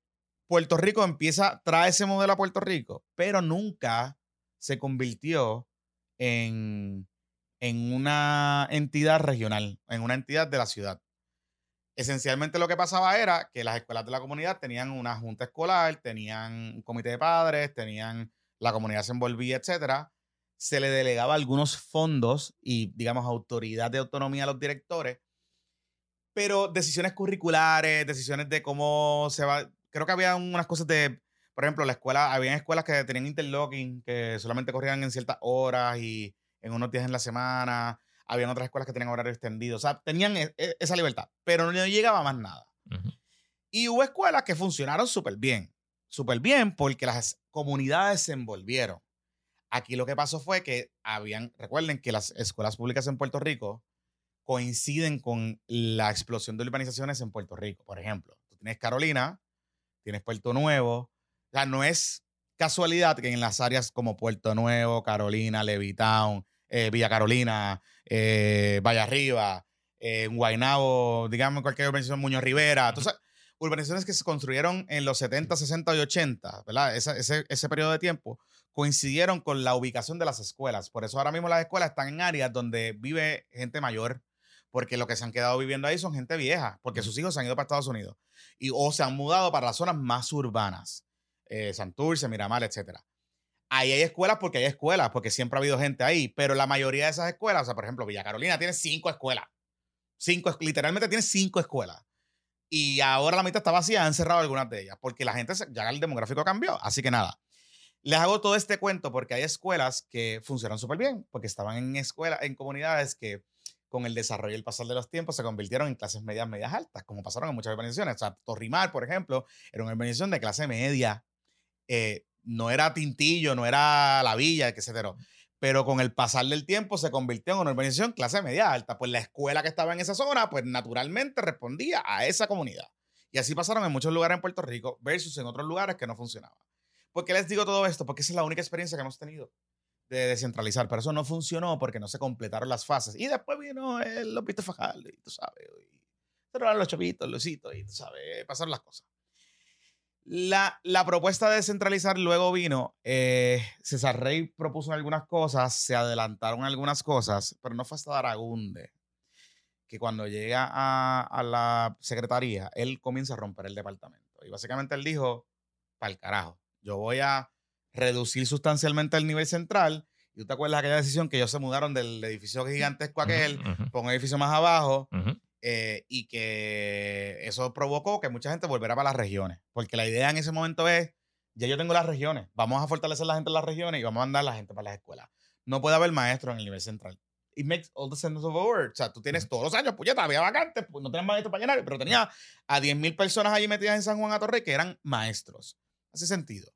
[SPEAKER 1] Puerto Rico empieza, trae ese modelo a Puerto Rico, pero nunca se convirtió en, en una entidad regional, en una entidad de la ciudad. Esencialmente lo que pasaba era que las escuelas de la comunidad tenían una junta escolar, tenían un comité de padres, tenían la comunidad se envolvía, etcétera. Se le delegaba algunos fondos y, digamos, autoridad de autonomía a los directores, pero decisiones curriculares, decisiones de cómo se va, creo que había unas cosas de, por ejemplo, la escuela, había escuelas que tenían interlocking, que solamente corrían en ciertas horas y en unos días en la semana. Habían otras escuelas que tenían horario extendido. O sea, tenían e, e, esa libertad, pero no llegaba más nada. Y hubo escuelas que funcionaron súper bien. Súper bien porque las comunidades se envolvieron. Aquí lo que pasó fue que habían, recuerden que las escuelas públicas en Puerto Rico coinciden con la explosión de urbanizaciones en Puerto Rico. Por ejemplo, tú tienes Carolina, tienes Puerto Nuevo. O sea, no es casualidad que en las áreas como Puerto Nuevo, Carolina, Levitown, eh, Villa Carolina, eh, Valle Arriba, eh, Guaynabo, digamos cualquier urbanización, Muñoz Rivera. Urbanizaciones que se construyeron en los 70, 60 y 80, ¿verdad? Ese, ese periodo de tiempo coincidieron con la ubicación de las escuelas. Por eso ahora mismo las escuelas están en áreas donde vive gente mayor, porque lo que se han quedado viviendo ahí son gente vieja, porque sus hijos se han ido para Estados Unidos y, o se han mudado para las zonas más urbanas, eh, Santurce, Miramar, etc. Ahí hay escuelas porque hay escuelas, porque siempre ha habido gente ahí, pero la mayoría de esas escuelas, o sea, por ejemplo, Villa Carolina tiene cinco escuelas, cinco, literalmente tiene cinco escuelas. Y ahora la mitad está vacía, han cerrado algunas de ellas, porque la gente, ya el demográfico cambió. Así que nada, les hago todo este cuento porque hay escuelas que funcionan súper bien, porque estaban en escuelas, en comunidades que con el desarrollo y el pasar de los tiempos se convirtieron en clases medias, medias altas, como pasaron en muchas urbanizaciones. O sea, Torrimar, por ejemplo, era una urbanización de clase media. Eh, no era Tintillo, no era La Villa, etcétera. Pero con el pasar del tiempo se convirtió en una urbanización clase media alta. Pues la escuela que estaba en esa zona, pues naturalmente respondía a esa comunidad. Y así pasaron en muchos lugares en Puerto Rico versus en otros lugares que no funcionaba. ¿Por qué les digo todo esto? Porque esa es la única experiencia que hemos tenido de descentralizar, pero eso no funcionó porque no se completaron las fases. Y después vino el Lopito Fajal, y tú sabes, y cerraron los chapitos, Luisito, y tú sabes, pasaron las cosas. La, la propuesta de descentralizar luego vino, eh, César Rey propuso algunas cosas, se adelantaron algunas cosas, pero no fue hasta Daragunde que cuando llega a, a la secretaría, él comienza a romper el departamento. Y básicamente él dijo, para el carajo, yo voy a reducir sustancialmente el nivel central. Y tú te acuerdas de aquella decisión que ellos se mudaron del edificio gigantesco aquel por un edificio más abajo eh, y que eso provocó que mucha gente volviera para las regiones. Porque la idea en ese momento es, ya yo tengo las regiones, vamos a fortalecer la gente en las regiones y vamos a mandar a la gente para las escuelas. No puede haber maestro en el nivel central. It makes all the sense of the word. O sea, tú tienes todos los años, pues ya había vacantes, pues no tenías maestros para llenar, pero tenía a 10.000 personas allí metidas en San Juan a Torre que eran maestros. Hace sentido.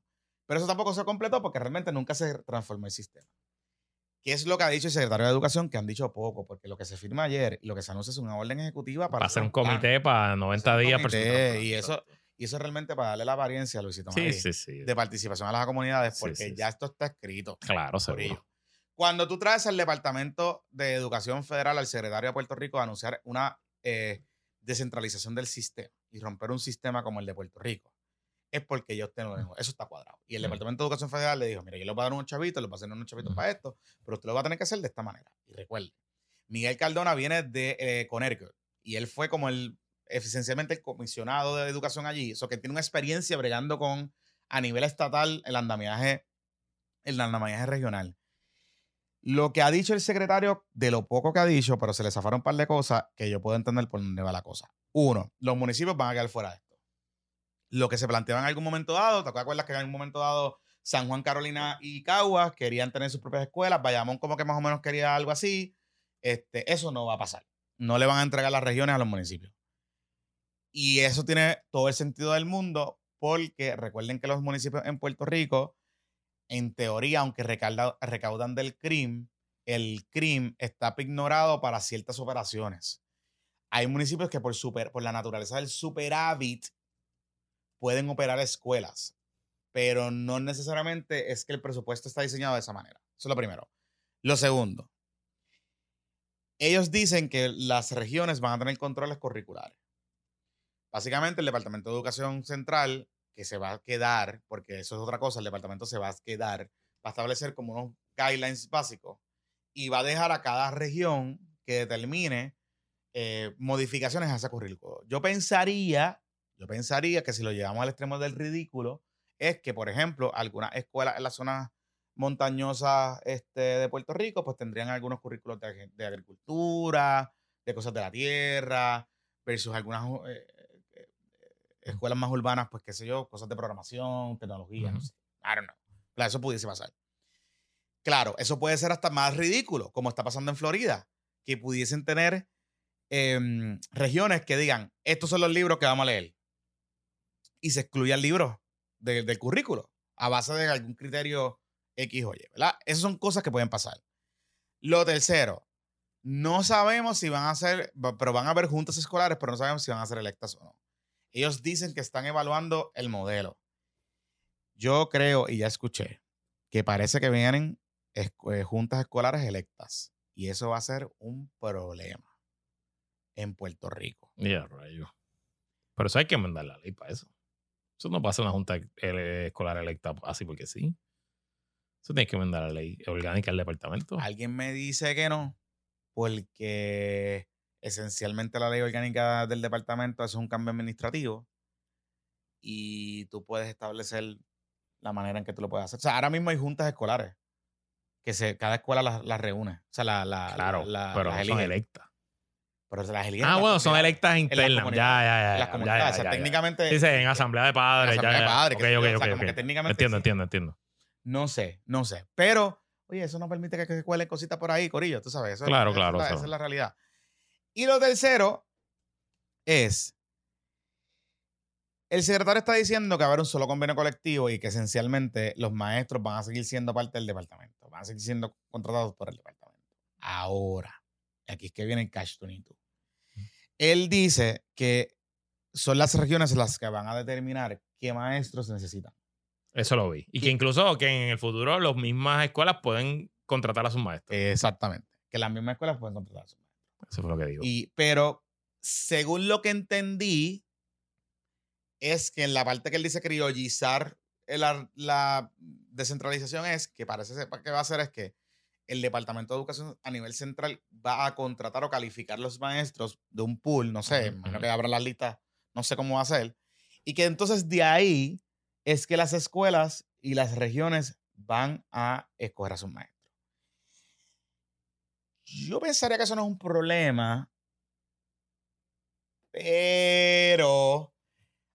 [SPEAKER 1] Pero eso tampoco se completó porque realmente nunca se transformó el sistema. ¿Qué es lo que ha dicho el secretario de Educación? Que han dicho poco, porque lo que se firma ayer y lo que se anuncia es una orden ejecutiva para,
[SPEAKER 2] para hacer un comité para 90 días.
[SPEAKER 1] Comité, y eso, y eso realmente para darle la apariencia a Luisito
[SPEAKER 2] sí, sí, sí.
[SPEAKER 1] de participación a las comunidades, porque ya esto está escrito.
[SPEAKER 2] Claro, seguro.
[SPEAKER 1] Cuando tú traes al Departamento de Educación Federal, al secretario de Puerto Rico, a anunciar una eh, descentralización del sistema y romper un sistema como el de Puerto Rico, es porque ellos tienen Eso está cuadrado. Y el Departamento de Educación Federal le dijo, mira, yo le voy a dar unos chavitos, le voy a hacer unos chavitos para esto, pero usted lo va a tener que hacer de esta manera. Y recuerde, Miguel Cardona viene de eh, Connecticut y él fue como el, esencialmente el comisionado de educación allí, eso que tiene una experiencia bregando con, a nivel estatal, el andamiaje, el andamiaje regional. Lo que ha dicho el secretario, de lo poco que ha dicho, pero se le zafaron un par de cosas que yo puedo entender por dónde va la cosa. Uno, los municipios van a quedar fuera de esto. Lo que se planteaba en algún momento dado, ¿te acuerdas que en algún momento dado San Juan, Carolina y Caguas querían tener sus propias escuelas? Bayamón como que más o menos quería algo así. Este, eso no va a pasar. No le van a entregar las regiones a los municipios. Y eso tiene todo el sentido del mundo porque recuerden que los municipios en Puerto Rico en teoría, aunque recaudan del crimen, el crimen está ignorado para ciertas operaciones. Hay municipios que por, super, por la naturaleza del superávit pueden operar escuelas, pero no necesariamente es que el presupuesto está diseñado de esa manera. Eso es lo primero. Lo segundo, ellos dicen que las regiones van a tener controles curriculares. Básicamente, el Departamento de Educación Central que se va a quedar, porque eso es otra cosa, el departamento se va a quedar, va a establecer como unos guidelines básicos y va a dejar a cada región que determine eh, modificaciones a ese currículo. Yo pensaría, yo pensaría que si lo llevamos al extremo del ridículo, es que, por ejemplo, algunas escuelas en las zonas montañosas este, de Puerto Rico, pues tendrían algunos currículos de, agricultura, de cosas de la tierra, versus algunas eh, escuelas más urbanas, pues qué sé yo, cosas de programación, tecnología, no sé. I don't know. Claro, eso pudiese pasar. Claro, eso puede ser hasta más ridículo, como está pasando en Florida, que pudiesen tener em, regiones que digan, estos son los libros que vamos a leer. Y se excluya el libro del currículo a base de algún criterio X o Y, ¿verdad? Esas son cosas que pueden pasar. Lo tercero, no sabemos si van a ser, pero van a haber juntas escolares, pero no sabemos si van a ser electas o no. Ellos dicen que están evaluando el modelo. Yo creo, y ya escuché, que parece que vienen eh, juntas escolares electas. Y eso va a ser un problema en Puerto Rico.
[SPEAKER 2] Ya, rayo. Pero eso hay que mandar la ley para eso. Eso no pasa una junta escolar electa así porque sí. Eso tiene que mandar la ley orgánica al departamento.
[SPEAKER 1] Alguien me dice que no, porque esencialmente la ley orgánica del departamento es un cambio administrativo y tú puedes establecer la manera en que tú lo puedes hacer. O sea, ahora mismo hay juntas escolares que se, cada escuela las, reúne. O sea, la, la,
[SPEAKER 2] claro, pero son electas.
[SPEAKER 1] Pero se las eligen.
[SPEAKER 2] Ah, bueno, son electas internas. Ya, ya, ya.
[SPEAKER 1] Las comunidades. o sea, técnicamente.
[SPEAKER 2] Sí, en asamblea de padres.
[SPEAKER 1] asamblea
[SPEAKER 2] de
[SPEAKER 1] padres.
[SPEAKER 2] Okay, okay, sea, técnicamente. Entiendo, entiendo, entiendo.
[SPEAKER 1] No sé, no sé. Pero, oye, eso no permite que se cuelen cositas por ahí, Corillo, tú sabes. Eso
[SPEAKER 2] claro, claro.
[SPEAKER 1] esa es la realidad. Y lo tercero es, el secretario está diciendo que va a haber un solo convenio colectivo y que esencialmente los maestros van a seguir siendo parte del departamento, van a seguir siendo contratados por el departamento. Ahora, aquí es que viene el cash tunito. Él dice que son las regiones las que van a determinar qué maestros se necesitan.
[SPEAKER 2] Eso lo vi. Y que incluso que en el futuro las mismas escuelas pueden contratar a sus maestros.
[SPEAKER 1] Exactamente. Que las mismas escuelas pueden contratar a sus maestros.
[SPEAKER 2] Eso fue lo que digo.
[SPEAKER 1] Y, pero según lo que entendí, es que en la parte que él dice criollizar la, la descentralización es que parece que va a hacer es que el Departamento de Educación a nivel central va a contratar o calificar los maestros de un pool, no sé, que abra las listas, no sé cómo va a ser, y que entonces de ahí es que las escuelas y las regiones van a escoger a sus maestros. Yo pensaría que eso no es un problema, pero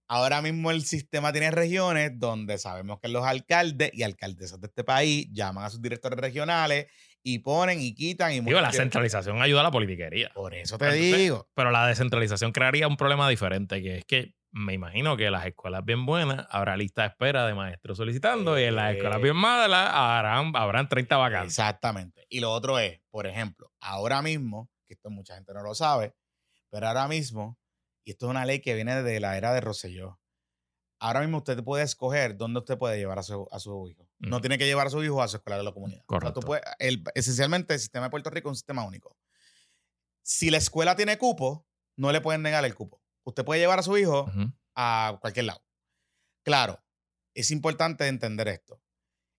[SPEAKER 1] ahora mismo el sistema tiene regiones donde sabemos que los alcaldes y alcaldesas de este país llaman a sus directores regionales y ponen y quitan y
[SPEAKER 2] Digo, la centralización ayuda a la politiquería.
[SPEAKER 1] Por eso te digo.
[SPEAKER 2] Pero la descentralización crearía un problema diferente, que es que me imagino que en las escuelas bien buenas habrá lista de espera de maestros solicitando y en las escuelas bien malas habrán, habrán 30 vacantes.
[SPEAKER 1] Exactamente. Y lo otro es, por ejemplo, ahora mismo, que esto mucha gente no lo sabe, pero ahora mismo, y esto es una ley que viene de la era de Rosselló, ahora mismo usted puede escoger dónde usted puede llevar a su, a su hijo. No tiene que llevar a su hijo a su escuela de la comunidad.
[SPEAKER 2] Correcto.
[SPEAKER 1] esencialmente, el sistema de Puerto Rico es un sistema único. Si la escuela tiene cupo, no le pueden negar el cupo. Usted puede llevar a su hijo a cualquier lado. Claro, es importante entender esto.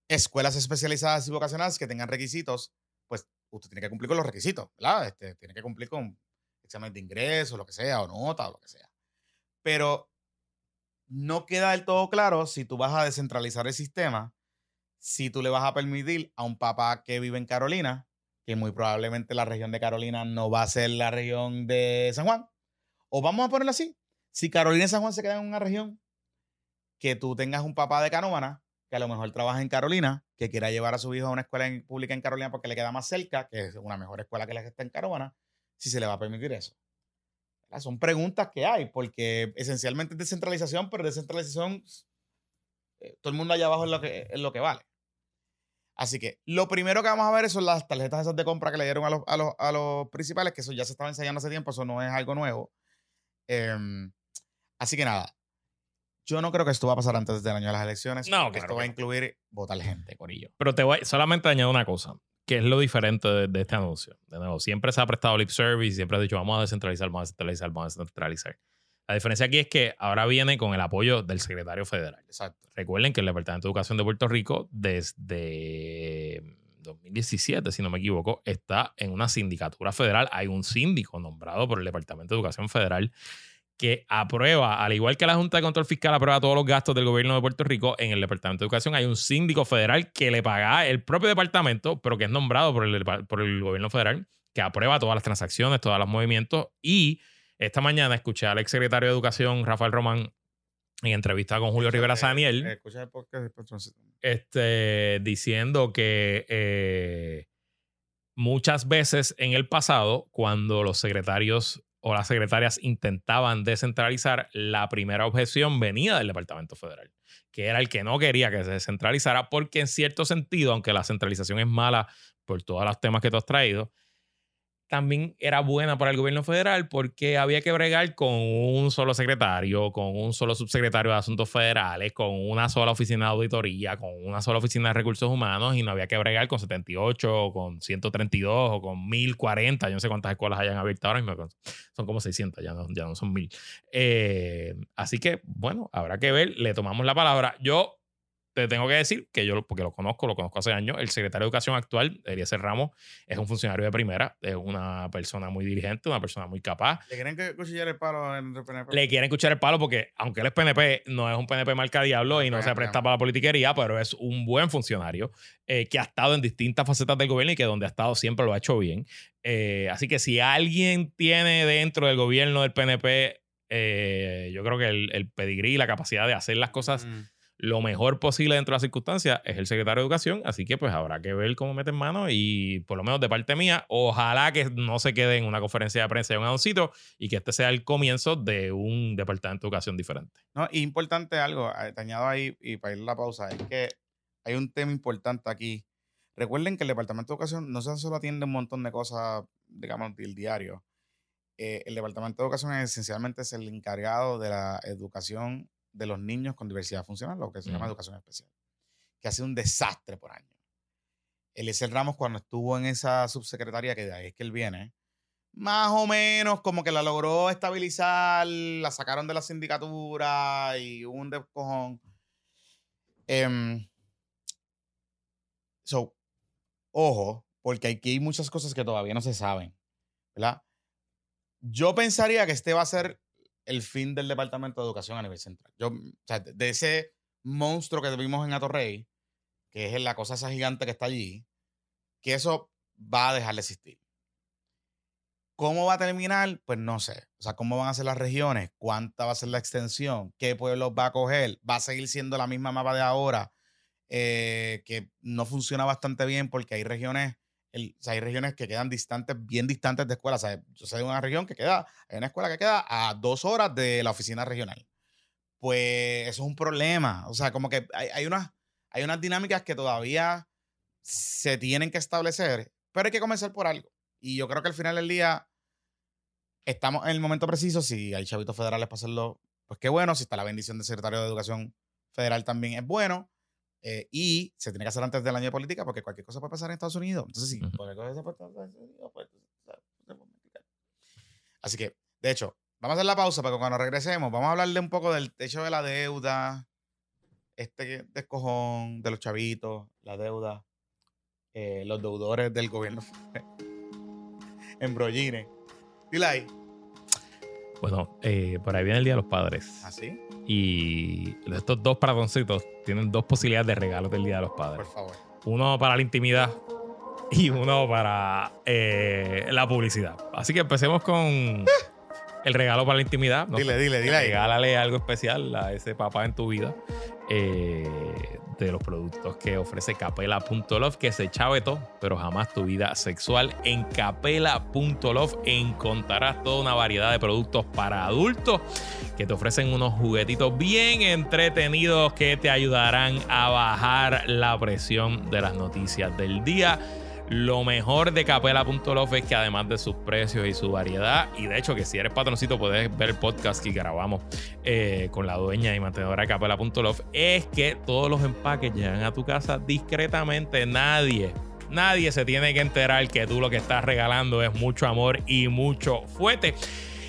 [SPEAKER 1] Escuelas especializadas y vocacionales que tengan requisitos, pues usted tiene que cumplir con los requisitos, ¿verdad? Este, tiene que cumplir con examen de ingreso, lo que sea, o nota, o lo que sea. Pero no queda del todo claro si tú vas a descentralizar el sistema, si tú le vas a permitir a un papá que vive en Carolina, que muy probablemente la región de Carolina no va a ser la región de San Juan, o vamos a ponerlo así, si Carolina y San Juan se quedan en una región, que tú tengas un papá de Canóvana, que a lo mejor trabaja en Carolina, que quiera llevar a su hijo a una escuela pública en Carolina porque le queda más cerca, que es una mejor escuela que la que está en Canóvana, si se le va a permitir eso. Son preguntas que hay, porque esencialmente es descentralización, pero descentralización, eh, todo el mundo allá abajo es lo que, es lo que vale. Así que lo primero que vamos a ver son las tarjetas esas de compra que le dieron a los, a los, a los principales, que eso ya se estaba enseñando hace tiempo, eso no es algo nuevo. Em, así que nada, yo no creo que esto va a pasar antes del año de las elecciones.
[SPEAKER 2] No,
[SPEAKER 1] esto va a incluir votar gente, Corillo.
[SPEAKER 2] Pero te voy solamente añado una cosa que es lo diferente de, este anuncio. De nuevo, siempre se ha prestado lip service, siempre ha dicho vamos a descentralizar, vamos a descentralizar, vamos a descentralizar. La diferencia aquí es que ahora viene con el apoyo del secretario federal.
[SPEAKER 1] Exacto.
[SPEAKER 2] Recuerden que el Departamento de Educación de Puerto Rico, desde 2017, si no me equivoco, está en una sindicatura federal. Hay un síndico nombrado por el Departamento de Educación Federal que aprueba, al igual que la Junta de Control Fiscal aprueba todos los gastos del gobierno de Puerto Rico, en el Departamento de Educación hay un síndico federal que le paga el propio departamento, pero que es nombrado por el, por el gobierno federal, que aprueba todas las transacciones, todos los movimientos. Y esta mañana escuché al exsecretario de Educación, Rafael Román, en entrevista con Julio Rivera Saniel,
[SPEAKER 1] eh,
[SPEAKER 2] este, diciendo que eh, muchas veces en el pasado, cuando los secretarios o las secretarias intentaban descentralizar, la primera objeción venía del Departamento Federal, que era el que no quería que se descentralizara, porque en cierto sentido, aunque la centralización es mala por todos los temas que tú has traído, también era buena para el gobierno federal porque había que bregar con un solo secretario, con un solo subsecretario de Asuntos Federales, con una sola oficina de auditoría, con una sola oficina de recursos humanos y no había que bregar con 78 o con 132 o con 1040. Yo no sé cuántas escuelas hayan abierto ahora mismo. Son como 600, ya no, ya no son 1000. Eh, así que, bueno, habrá que ver. Le tomamos la palabra. Yo te tengo que decir que yo, porque lo conozco, lo conozco hace años, el secretario de Educación actual, Eliezer Ramos, es un funcionario de primera, es una persona muy dirigente, una persona muy capaz.
[SPEAKER 1] ¿Le quieren cuchillar el palo en el PNP?
[SPEAKER 2] Le quieren escuchar el palo porque, aunque él es PNP, no es un PNP marca diablo y no se presta para la politiquería, pero es un buen funcionario eh, que ha estado en distintas facetas del gobierno y que donde ha estado siempre lo ha hecho bien. Eh, así que si alguien tiene dentro del gobierno del PNP, eh, yo creo que el, el pedigrí y la capacidad de hacer las cosas mm lo mejor posible dentro de las circunstancias es el secretario de Educación, así que pues habrá que ver cómo mete en mano y por lo menos de parte mía, ojalá que no se quede en una conferencia de prensa y un adoncito y que este sea el comienzo de un departamento de educación diferente.
[SPEAKER 1] No, y importante algo, te añado ahí y para ir a la pausa, es que hay un tema importante aquí. Recuerden que el departamento de educación no solo atiende un montón de cosas, digamos, del diario. Eh, el departamento de educación esencialmente es el encargado de la educación de los niños con diversidad funcional, lo que se llama educación especial, que ha sido un desastre por años. Eliezer Ramos, cuando estuvo en esa subsecretaría, que de ahí es que él viene, más o menos como que la logró estabilizar, la sacaron de la sindicatura y un descojón. Eh, so, ojo, porque aquí hay muchas cosas que todavía no se saben, ¿verdad? Yo pensaría que este va a ser el fin del Departamento de Educación a nivel central. Yo, o sea, de ese monstruo que vimos en Atorrey, que es la cosa esa gigante que está allí, que eso va a dejar de existir. ¿Cómo va a terminar? Pues no sé. O sea, ¿cómo van a ser las regiones? ¿Cuánta va a ser la extensión? ¿Qué pueblos va a coger? ¿Va a seguir siendo la misma mapa de ahora? Eh, que no funciona bastante bien porque hay regiones hay regiones que quedan distantes, bien distantes de escuelas. yo soy de una región que queda, hay una escuela que queda a dos horas de la oficina regional. pues eso es un problema. O sea, como que hay, hay, unas, hay unas dinámicas que todavía se tienen que establecer, pero hay que comenzar por algo. Y yo creo que al final del día estamos en el momento preciso. Si hay chavitos federales para hacerlo, pues qué bueno. Si está la bendición del secretario de Educación Federal también es bueno. Eh, y se tiene que hacer antes del año de política porque cualquier cosa puede pasar en Estados Unidos. Entonces, sí, Así que, de hecho, vamos a hacer la pausa para que cuando regresemos, vamos a hablarle un poco del techo de la deuda, este descojón de los chavitos, la deuda, eh, los deudores del gobierno embrollines. Dile ahí.
[SPEAKER 2] Bueno, eh, por ahí viene el Día de los Padres.
[SPEAKER 1] ¿Ah, sí?
[SPEAKER 2] Y estos dos paradoncitos tienen dos posibilidades de regalos del Día de los Padres.
[SPEAKER 1] Por favor.
[SPEAKER 2] Uno para la intimidad y uno para eh, la publicidad. Así que empecemos con el regalo para la intimidad.
[SPEAKER 1] dile, dile, dile.
[SPEAKER 2] Regálale algo especial a ese papá en tu vida. Eh, de los productos que ofrece capela.love, que se chave todo, pero jamás tu vida sexual. En capela.love encontrarás toda una variedad de productos para adultos que te ofrecen unos juguetitos bien entretenidos que te ayudarán a bajar la presión de las noticias del día lo mejor de Capela.love es que además de sus precios y su variedad, y de hecho que si eres patroncito puedes ver el podcast que grabamos eh, con la dueña y mantenedora de Capela.love, es que todos los empaques llegan a tu casa discretamente. Nadie, nadie se tiene que enterar que tú lo que estás regalando es mucho amor y mucho fuete.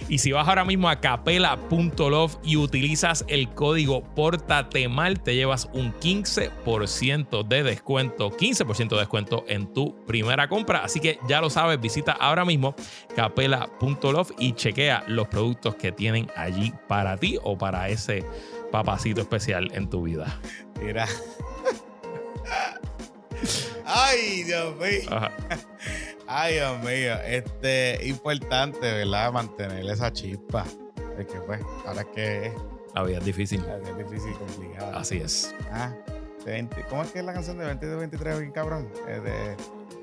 [SPEAKER 2] Y si vas ahora mismo a capela.love y utilizas el código PORTATEMAL, te llevas un 15% de descuento, 15% de descuento en tu primera compra. Así que ya lo sabes, visita ahora mismo capela.love y chequea los productos que tienen allí para ti o para ese papacito especial en tu vida.
[SPEAKER 1] Mira. Ay, Dios mío. Ay, Dios mío. Este, importante, ¿verdad? Mantener esa chispa. De que, pues, ahora que.
[SPEAKER 2] La vida es difícil.
[SPEAKER 1] La vida es difícil y complicada.
[SPEAKER 2] Así es.
[SPEAKER 1] Ah, ¿cómo es que es la canción de 22-23 bien cabrón? de.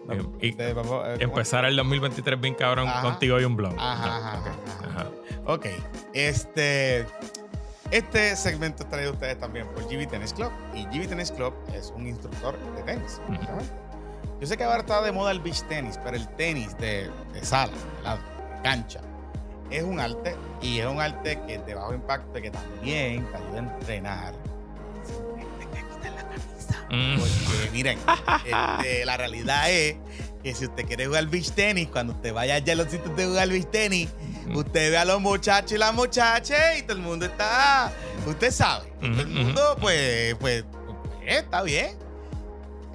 [SPEAKER 2] Eh, empezar el 2023 bien cabrón contigo y un blog.
[SPEAKER 1] Ajá, ajá, ajá, Ok. Este. Este segmento es traído a ustedes también por GB Tennis Club. Y GB Tennis Club es un instructor de tenis. Yo sé que ahora está de moda el beach tenis, pero el tenis de, sala, la cancha, es un arte y es un arte que es de bajo impacto que también te ayuda a entrenar. Mm. Porque miren, este, la realidad es que si usted quiere jugar beach tenis, cuando usted vaya allá a los sitios de jugar beach tenis, mm. usted ve a los muchachos y las muchachas y todo el mundo está, usted sabe, todo el mundo pues, pues, pues está bien.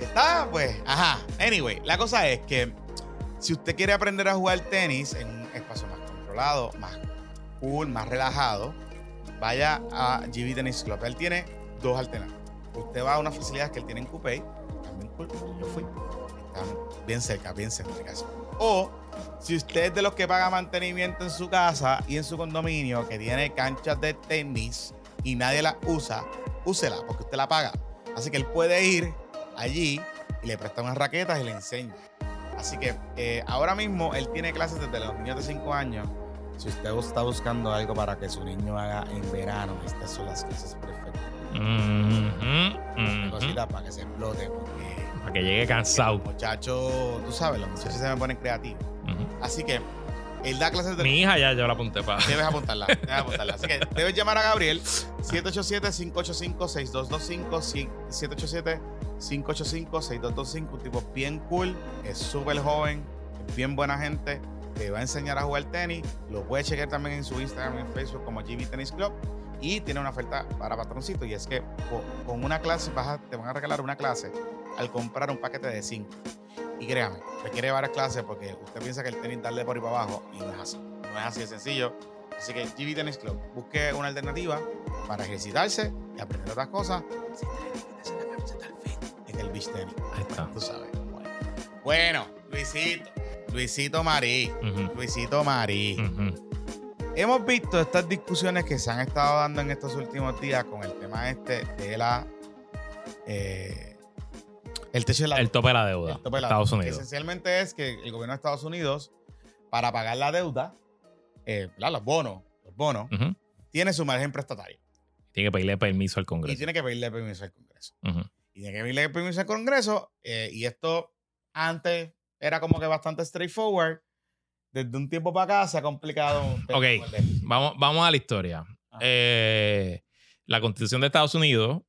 [SPEAKER 1] Está, pues, ajá. Anyway, la cosa es que si usted quiere aprender a jugar tenis en un espacio más controlado, más cool, más relajado, vaya a GB Tennis Club. Él tiene dos alternativas. Usted va a unas facilidades que él tiene en Coupé, también cool, yo fui. Están bien cerca, bien céntricas. O si usted es de los que paga mantenimiento en su casa y en su condominio, que tiene canchas de tenis y nadie la usa, úsela porque usted la paga. Así que él puede ir allí y le presta unas raquetas y le enseña. Así que eh, ahora mismo él tiene clases desde los niños de 5 años. Si usted está buscando algo para que su niño haga en verano, estas son las clases perfectas. para que se explote,
[SPEAKER 2] Para que llegue cansado.
[SPEAKER 1] Muchachos, tú sabes, los muchachos se me ponen creativos. Así que él da clases de.
[SPEAKER 2] Mi hija ya, yo la apunté para.
[SPEAKER 1] Debes apuntarla, debes apuntarla. Así que debes llamar a Gabriel 787-585-6225. 787-585-6225. Un tipo bien cool, es súper joven, es bien buena gente. Te va a enseñar a jugar tenis. Lo puedes chequear también en su Instagram y en Facebook como GB Tennis Club. Y tiene una oferta para patroncito. Y es que con una clase te van a regalar una clase al comprar un paquete de 5. Y créame, requiere varias clases porque usted piensa que el tenis darle por ahí para abajo y no es así. No es así de sencillo. Así que GB Tennis Club, busque una alternativa para ejercitarse y aprender otras cosas el beach tenis.
[SPEAKER 2] Ahí está.
[SPEAKER 1] Tú sabes. Bueno, Luisito. Luisito Marí. Luisito Marí. Hemos visto estas discusiones que se han estado dando en estos últimos días con el tema este de la eh, el techo de la
[SPEAKER 2] El tope de la deuda. El tope de la Estados Unidos.
[SPEAKER 1] Esencialmente es que el gobierno de Estados Unidos, para pagar la deuda, eh, los bonos, los bonos, tiene su margen prestatario.
[SPEAKER 2] Tiene que pedirle permiso al
[SPEAKER 1] y
[SPEAKER 2] Congreso.
[SPEAKER 1] tiene que pedirle permiso al Congreso.
[SPEAKER 2] Ujú.
[SPEAKER 1] Y tiene que pedirle permiso al Congreso. eh, y esto antes era como que bastante straightforward. Desde un tiempo para acá se ha complicado un poco
[SPEAKER 2] Ok. Vamos, vamos a la historia. Eh, la Constitución de Estados Unidos,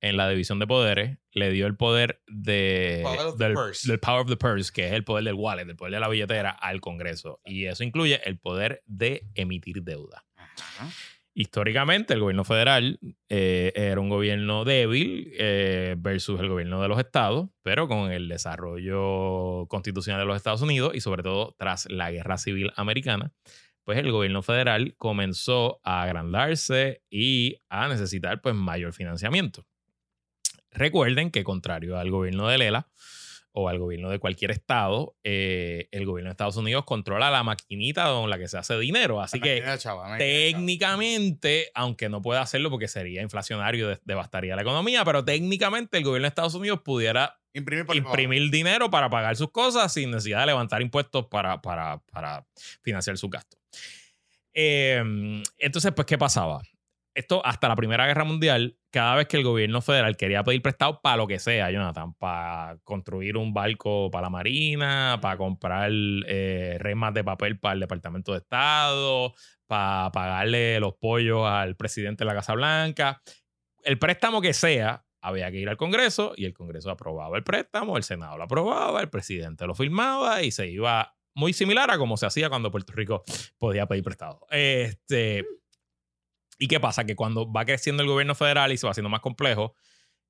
[SPEAKER 2] en la división de poderes, le dio el poder de,
[SPEAKER 1] Power of the
[SPEAKER 2] del,
[SPEAKER 1] purse.
[SPEAKER 2] del power of the purse, que es el poder del wallet, el poder de la billetera, al Congreso. Y eso incluye el poder de emitir deuda.
[SPEAKER 1] Ajá.
[SPEAKER 2] Históricamente, el gobierno federal eh, era un gobierno débil eh, versus el gobierno de los estados, pero con el desarrollo constitucional de los Estados Unidos y sobre todo tras la guerra civil americana, pues el gobierno federal comenzó a agrandarse y a necesitar pues mayor financiamiento. Recuerden que contrario al gobierno de Lela o al gobierno de cualquier estado, eh, el gobierno de Estados Unidos controla la maquinita con la que se hace dinero. Así que
[SPEAKER 1] chava, chava.
[SPEAKER 2] técnicamente, aunque no pueda hacerlo porque sería inflacionario, de- devastaría la economía, pero técnicamente el gobierno de Estados Unidos pudiera
[SPEAKER 1] Imprimir
[SPEAKER 2] dinero para pagar sus cosas sin necesidad de levantar impuestos para, para, para financiar sus gastos. Eh, entonces, pues, ¿qué pasaba? Esto hasta la Primera Guerra Mundial, cada vez que el gobierno federal quería pedir prestado para lo que sea, Jonathan, para construir un barco para la Marina, para comprar eh, remas de papel para el Departamento de Estado, para pagarle los pollos al presidente de la Casa Blanca, el préstamo que sea, había que ir al Congreso y el Congreso aprobaba el préstamo, el Senado lo aprobaba, el presidente lo firmaba y se iba muy similar a como se hacía cuando Puerto Rico podía pedir prestado. Este, ¿Y qué pasa? Que cuando va creciendo el gobierno federal y se va haciendo más complejo,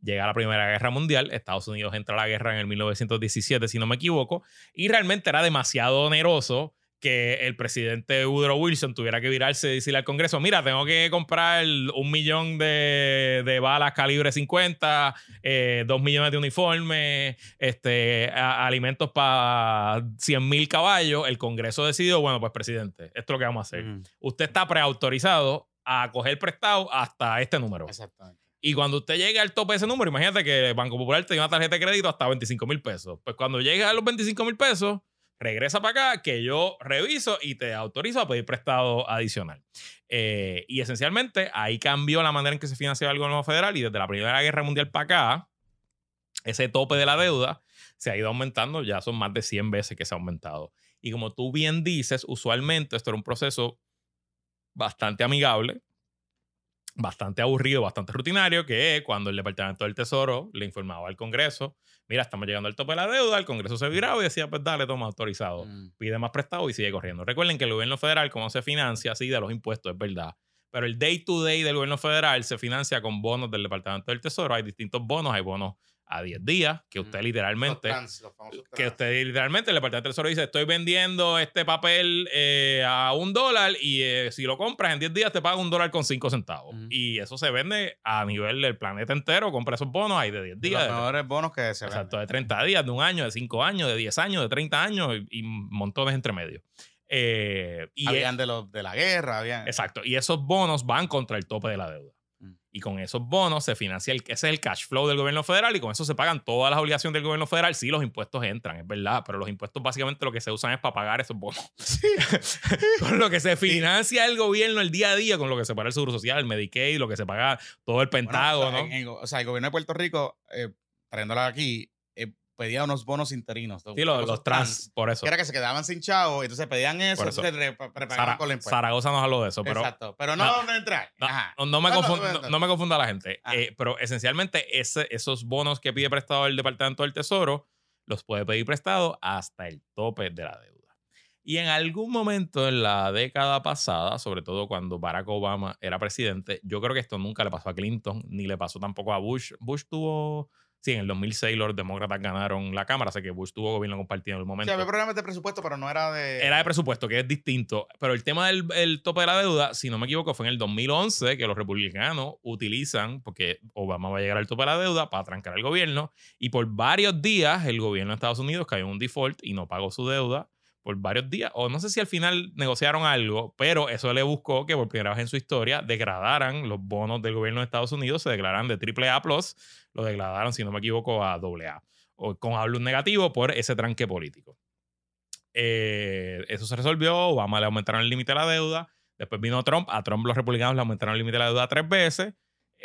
[SPEAKER 2] llega la Primera Guerra Mundial, Estados Unidos entra a la guerra en el 1917, si no me equivoco, y realmente era demasiado oneroso que el presidente Woodrow Wilson tuviera que virarse y decirle al Congreso, mira, tengo que comprar un millón de, de balas calibre 50, eh, dos millones de uniformes, este, a- alimentos para 100 mil caballos. El Congreso decidió, bueno, pues presidente, esto es lo que vamos a hacer.
[SPEAKER 1] Mm,
[SPEAKER 2] Usted está preautorizado a coger prestado hasta este número.
[SPEAKER 1] Exactamente.
[SPEAKER 2] Y cuando usted llegue al tope de ese número, imagínate que el Banco Popular te dio una tarjeta de crédito hasta 25 mil pesos. Pues cuando llegue a los 25 mil pesos, regresa para acá que yo reviso y te autorizo a pedir prestado adicional. Eh, y esencialmente ahí cambió la manera en que se financiaba el gobierno federal y desde la Primera Guerra Mundial para acá, ese tope de la deuda se ha ido aumentando, ya son más de 100 veces que se ha aumentado. Y como tú bien dices, usualmente esto era un proceso bastante amigable, bastante aburrido, bastante rutinario, que es cuando el Departamento del Tesoro le informaba al Congreso, mira, estamos llegando al tope de la deuda, el Congreso se viraba y decía, pues dale, toma autorizado,
[SPEAKER 1] Mm.
[SPEAKER 2] pide más prestado y sigue corriendo. Recuerden que el gobierno federal, como se financia, sí, de los impuestos, es verdad. Pero el day to day del gobierno federal se financia con bonos del Departamento del Tesoro. Hay distintos bonos, hay bonos a 10 días, que usted
[SPEAKER 1] Mm.
[SPEAKER 2] literalmente
[SPEAKER 1] Los trans, los
[SPEAKER 2] que usted literalmente, el Departamento del Tesoro dice, estoy vendiendo este papel eh, a un dólar y eh, si lo compras en 10 días te paga un dólar con 5 centavos.
[SPEAKER 1] Ujú.
[SPEAKER 2] Y eso se vende a nivel del planeta entero, compra esos bonos, hay de 10
[SPEAKER 1] De
[SPEAKER 2] días.
[SPEAKER 1] los
[SPEAKER 2] de-
[SPEAKER 1] mejores bonos que se
[SPEAKER 2] exacto, de
[SPEAKER 1] venden.
[SPEAKER 2] 30 días, de un año, de 5 años, de 10 años, de 30 años y, y montones entre medio. Eh, y
[SPEAKER 1] Habían de, los, de la guerra, habían.
[SPEAKER 2] Exacto. Y esos bonos van contra el tope de la deuda. Y con esos bonos se financia el, ese es el cash flow del gobierno federal y con eso se pagan todas las obligaciones del gobierno federal. Sí, los impuestos entran, es verdad, pero los impuestos básicamente lo que se usan es para pagar esos bonos. con lo que se financia el gobierno el día a día, con lo que se paga el Seguro Social, el Medicaid, lo que se paga todo el
[SPEAKER 1] Bueno,
[SPEAKER 2] Pentágono.
[SPEAKER 1] o, sea, en- en- o sea, el gobierno de Puerto Rico, eh, trayéndola aquí, pedía unos bonos interinos.
[SPEAKER 2] sí, los, los trans, por eso.
[SPEAKER 1] Que era que se quedaban sin chavo, entonces pedían eso,
[SPEAKER 2] eso.
[SPEAKER 1] entonces
[SPEAKER 2] Zara-
[SPEAKER 1] con.
[SPEAKER 2] Zaragoza nos habló de eso, pero
[SPEAKER 1] Exacto. Pero no,
[SPEAKER 2] No.
[SPEAKER 1] no, entrar.
[SPEAKER 2] No, me,
[SPEAKER 1] No, no,
[SPEAKER 2] me confunda la gente. Eh, pero esencialmente ese- esos bonos que pide prestado el Departamento del Tesoro los puede pedir prestado hasta el tope de la deuda. Y en algún momento en la década pasada, sobre todo cuando Barack Obama era presidente, yo creo que esto nunca le pasó a Clinton, ni le pasó tampoco a Bush. Bush tuvo... Sí, en el 2006 los demócratas ganaron la Cámara, así que Bush tuvo gobierno compartido en el
[SPEAKER 1] Sí,
[SPEAKER 2] momento.
[SPEAKER 1] había problemas de presupuesto, pero no era de.
[SPEAKER 2] Era de presupuesto, que es distinto. Pero el tema del el tope de la deuda, si no me equivoco, fue en el 2011 que los republicanos utilizan, porque Obama va a llegar al tope de la deuda para trancar al gobierno. Y por varios días el gobierno de Estados Unidos cayó en un default y no pagó su deuda por varios días. O no sé si al final negociaron algo, pero eso le buscó que por primera vez en su historia degradaran los bonos del gobierno de Estados Unidos, se declaran de AAA lo degradaron, si no me equivoco, a AA. O con hablo negativo por ese tranque político. Eh, eso se resolvió, Obama le aumentaron el límite de la deuda, después vino Trump, a Trump los republicanos le aumentaron el límite de la deuda tres veces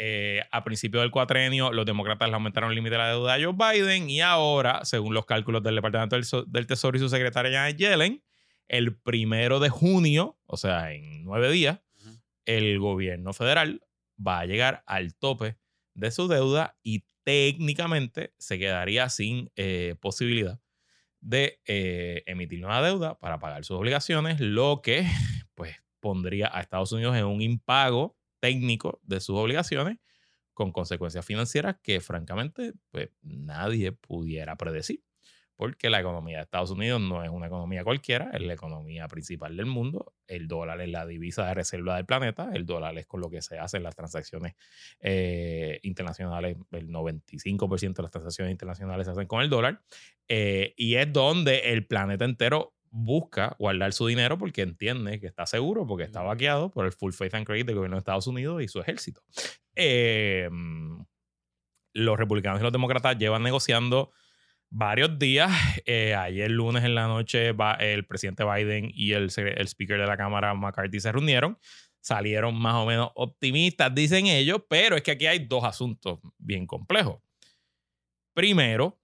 [SPEAKER 2] eh, a principio del cuatrenio los demócratas le aumentaron el límite de la deuda a Joe Biden y ahora, según los cálculos del Departamento del, Tesoro y su secretaria Janet Yellen, el primero de junio, o sea, en nueve días, el gobierno federal va a llegar al tope de su deuda y técnicamente se quedaría sin eh, posibilidad de eh, emitir nueva deuda para pagar sus obligaciones, lo que pues pondría a Estados Unidos en un impago técnico de sus obligaciones con consecuencias financieras que francamente pues nadie pudiera predecir porque la economía de Estados Unidos no es una economía cualquiera, es la economía principal del mundo. El dólar es la divisa de reserva del planeta, el dólar es con lo que se hacen las transacciones eh, internacionales, el 95% de las transacciones internacionales se hacen con el dólar, eh, y es donde el planeta entero busca guardar su dinero porque entiende que está seguro, porque está vaqueado por el full faith and credit del gobierno de Estados Unidos y su ejército. Em, los republicanos y los demócratas llevan negociando varios días. Eh, ayer lunes en la noche el presidente Biden y el, el speaker de la Cámara McCarthy se reunieron. Salieron más o menos optimistas, dicen ellos, pero es que aquí hay dos asuntos bien complejos. Primero,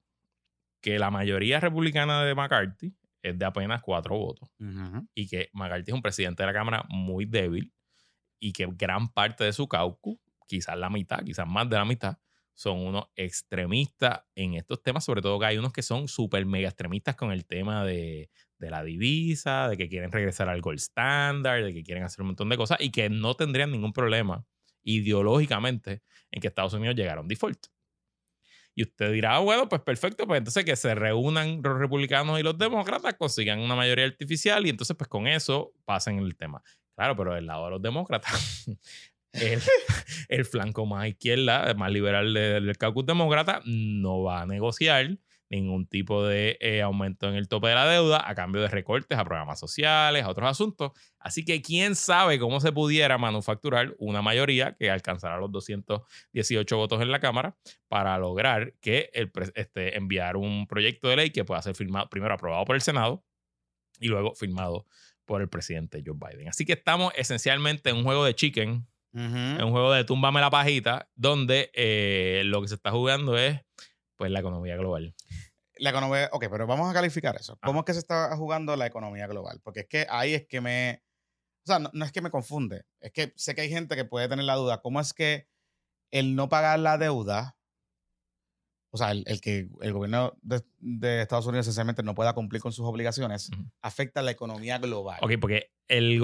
[SPEAKER 2] que la mayoría republicana de McCarthy es de apenas cuatro votos. Y que McCarthy es un presidente de la Cámara muy débil y que gran parte de su caucus, quizás la mitad, quizás más de la mitad, son unos extremistas en estos temas, sobre todo que hay unos que son súper mega extremistas con el tema de, la divisa, de que quieren regresar al gold standard, de que quieren hacer un montón de cosas y que no tendrían ningún problema ideológicamente en que Estados Unidos llegara a un default. Y usted dirá, ah, bueno, pues perfecto, pues entonces que se reúnan los republicanos y los demócratas, consigan una mayoría artificial y entonces pues con eso pasen el tema. Claro, pero del lado de los demócratas el, flanco más izquierda, más liberal del, caucus demócrata, no va a negociar ningún tipo de eh, aumento en el tope de la deuda a cambio de recortes a programas sociales, a otros asuntos. Así que quién sabe cómo se pudiera manufacturar una mayoría que alcanzara los 218 votos en la Cámara para lograr que el, este, enviar un proyecto de ley que pueda ser firmado, primero aprobado por el Senado y luego firmado por el presidente Joe Biden. Así que estamos esencialmente en un juego de chicken es un juego de túmbame la pajita, donde eh, lo que se está jugando es pues la economía global.
[SPEAKER 1] La economía, ok, pero vamos a calificar eso. ¿Cómo es que se está jugando la economía global? Porque es que ahí es que me, o sea, no, es que me confunde, es que sé que hay gente que puede tener la duda, ¿cómo es que el no pagar la deuda, o sea, el, que el gobierno de, Estados Unidos esencialmente no pueda cumplir con sus obligaciones, afecta a la economía global?
[SPEAKER 2] Ok, porque el,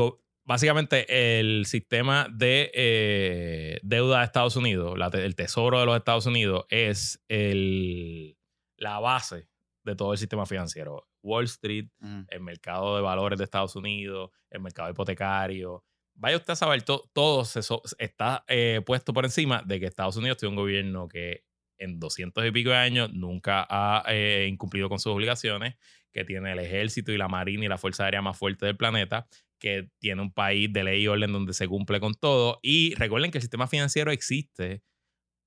[SPEAKER 2] básicamente el sistema de eh, deuda de Estados Unidos, el tesoro de los Estados Unidos, es el, la base de todo el sistema financiero. Wall Street, mm. el mercado de valores de Estados Unidos, el mercado hipotecario. Vaya usted a saber, todo eso está eh, puesto por encima de que Estados Unidos tiene un gobierno que en 200 y pico de años nunca ha eh, incumplido con sus obligaciones, que tiene el ejército y la marina y la fuerza aérea más fuerte del planeta, que tiene un país de ley y orden donde se cumple con todo. Y recuerden que el sistema financiero existe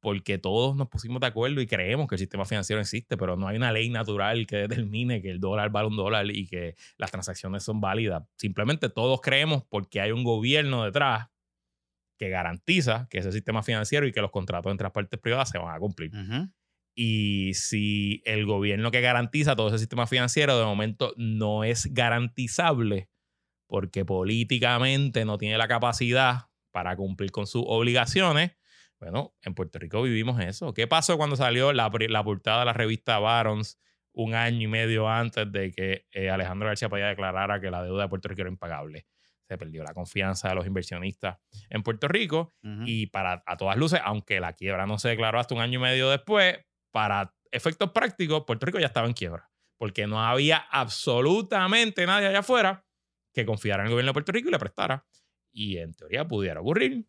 [SPEAKER 2] porque todos nos pusimos de acuerdo y creemos que el sistema financiero existe, pero no hay una ley natural que determine que el dólar vale un dólar y que las transacciones son válidas. Simplemente todos creemos porque hay un gobierno detrás que garantiza que ese sistema financiero y que los contratos entre las partes privadas se van a cumplir. Y si el gobierno que garantiza todo ese sistema financiero de momento no es garantizable, porque políticamente no tiene la capacidad para cumplir con sus obligaciones. Bueno, en Puerto Rico vivimos eso. ¿Qué pasó cuando salió la, portada de la revista Barons un año y medio antes de que eh, Alejandro García Padilla declarara que la deuda de Puerto Rico era impagable? Se perdió la confianza de los inversionistas en Puerto Rico y para a todas luces, aunque la quiebra no se declaró hasta un año y medio después, para efectos prácticos, Puerto Rico ya estaba en quiebra porque no había absolutamente nadie allá afuera que confiara en el gobierno de Puerto Rico y le prestara. Y en teoría pudiera ocurrir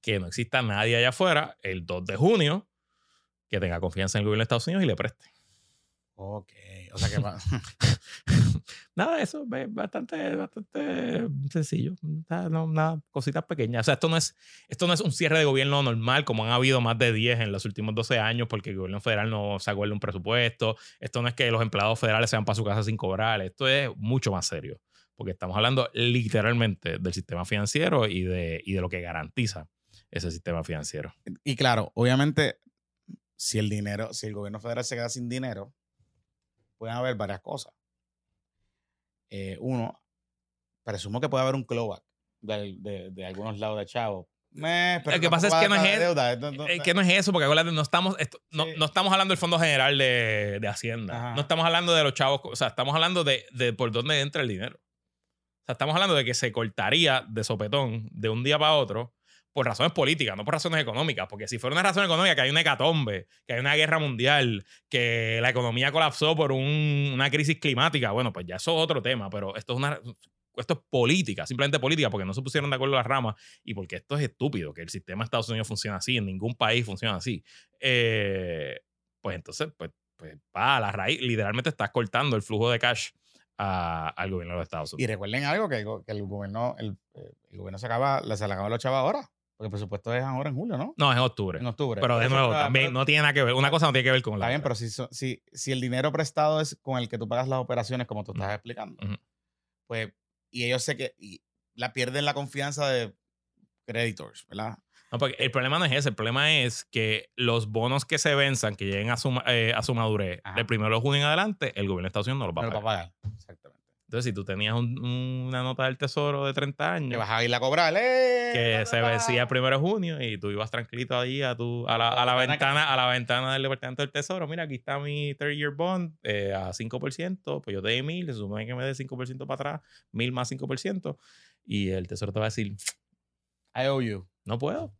[SPEAKER 2] que no exista nadie allá afuera el 2 de junio que tenga confianza en el gobierno de Estados Unidos y le preste.
[SPEAKER 1] Ok, o sea que
[SPEAKER 2] nada, eso es bastante, bastante sencillo. No, nada, cositas pequeñas. O sea, esto no, es, esto no es un cierre de gobierno normal como han habido más de 10 en los últimos 12 años porque el gobierno federal no se acuerda un presupuesto. Esto no es que los empleados federales se van para su casa sin cobrar. Esto es mucho más serio porque estamos hablando literalmente del sistema financiero y de, y de lo que garantiza ese sistema financiero.
[SPEAKER 1] Y claro, obviamente, si el dinero, si el gobierno federal se queda sin dinero, pueden haber varias cosas. Eh, uno, presumo que puede haber un clawback de, de, de algunos lados de Chavo.
[SPEAKER 2] Me, pero lo que pasa es que no es, eso, que no es eso, porque no estamos, no, no, estamos hablando del Fondo General de, de Hacienda. No estamos hablando de los chavos, o sea, estamos hablando de, de por dónde entra el dinero. Sea, estamos hablando de que se cortaría de sopetón de un día para otro por razones políticas, no por razones económicas. Porque si fuera una razón económica, que hay una hecatombe, que hay una guerra mundial, que la economía colapsó por un, una crisis climática, bueno, pues ya eso es otro tema. Pero esto es una esto es política, simplemente política, porque no se pusieron de acuerdo las ramas y porque esto es estúpido, que el sistema de Estados Unidos funciona así, en ningún país funciona así. Eh, pues entonces, pues, pues va a la raíz, literalmente estás cortando el flujo de cash al gobierno de los Estados Unidos.
[SPEAKER 1] Y recuerden algo, que, el, gobierno, el, gobierno se acaba, se le acaba los chavos ahora. Porque el presupuesto es ahora en julio, ¿no?
[SPEAKER 2] No, es en octubre.
[SPEAKER 1] En octubre.
[SPEAKER 2] Pero de nuevo, también no tiene nada que ver. Una cosa no tiene que ver con la
[SPEAKER 1] Está bien, pero si, si, si el dinero prestado es con el que tú pagas las operaciones, como tú estás explicando, pues y ellos sé que la pierden la confianza de creditors, ¿verdad?
[SPEAKER 2] No, porque el problema no es ese, el problema es que los bonos que se venzan, que lleguen a su, eh, a su madurez, del primero de junio en adelante, el gobierno de Estados Unidos no los va, a, pagar. Exactamente. Entonces, si tú tenías una nota del tesoro de 30 años.
[SPEAKER 1] Que vas a ir a cobrar, ¡eh!
[SPEAKER 2] Que se vencía el primero de junio y tú ibas tranquilito ahí a, tu, a, la, a la ventana, a la ventana del Departamento del Tesoro. Mira, aquí está mi 30-year bond eh, a 5%. Pues yo te di mil, se supone que me dé 5% para atrás, mil más 5%. Y el Tesoro te va a decir:
[SPEAKER 1] I owe you.
[SPEAKER 2] No puedo,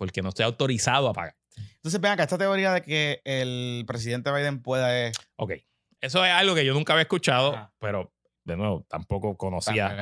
[SPEAKER 2] porque no estoy autorizado a pagar.
[SPEAKER 1] Entonces, vean acá, esta teoría de que el presidente Biden pueda.
[SPEAKER 2] Ok. Eso es algo que yo nunca había escuchado, pero de nuevo, tampoco conocía,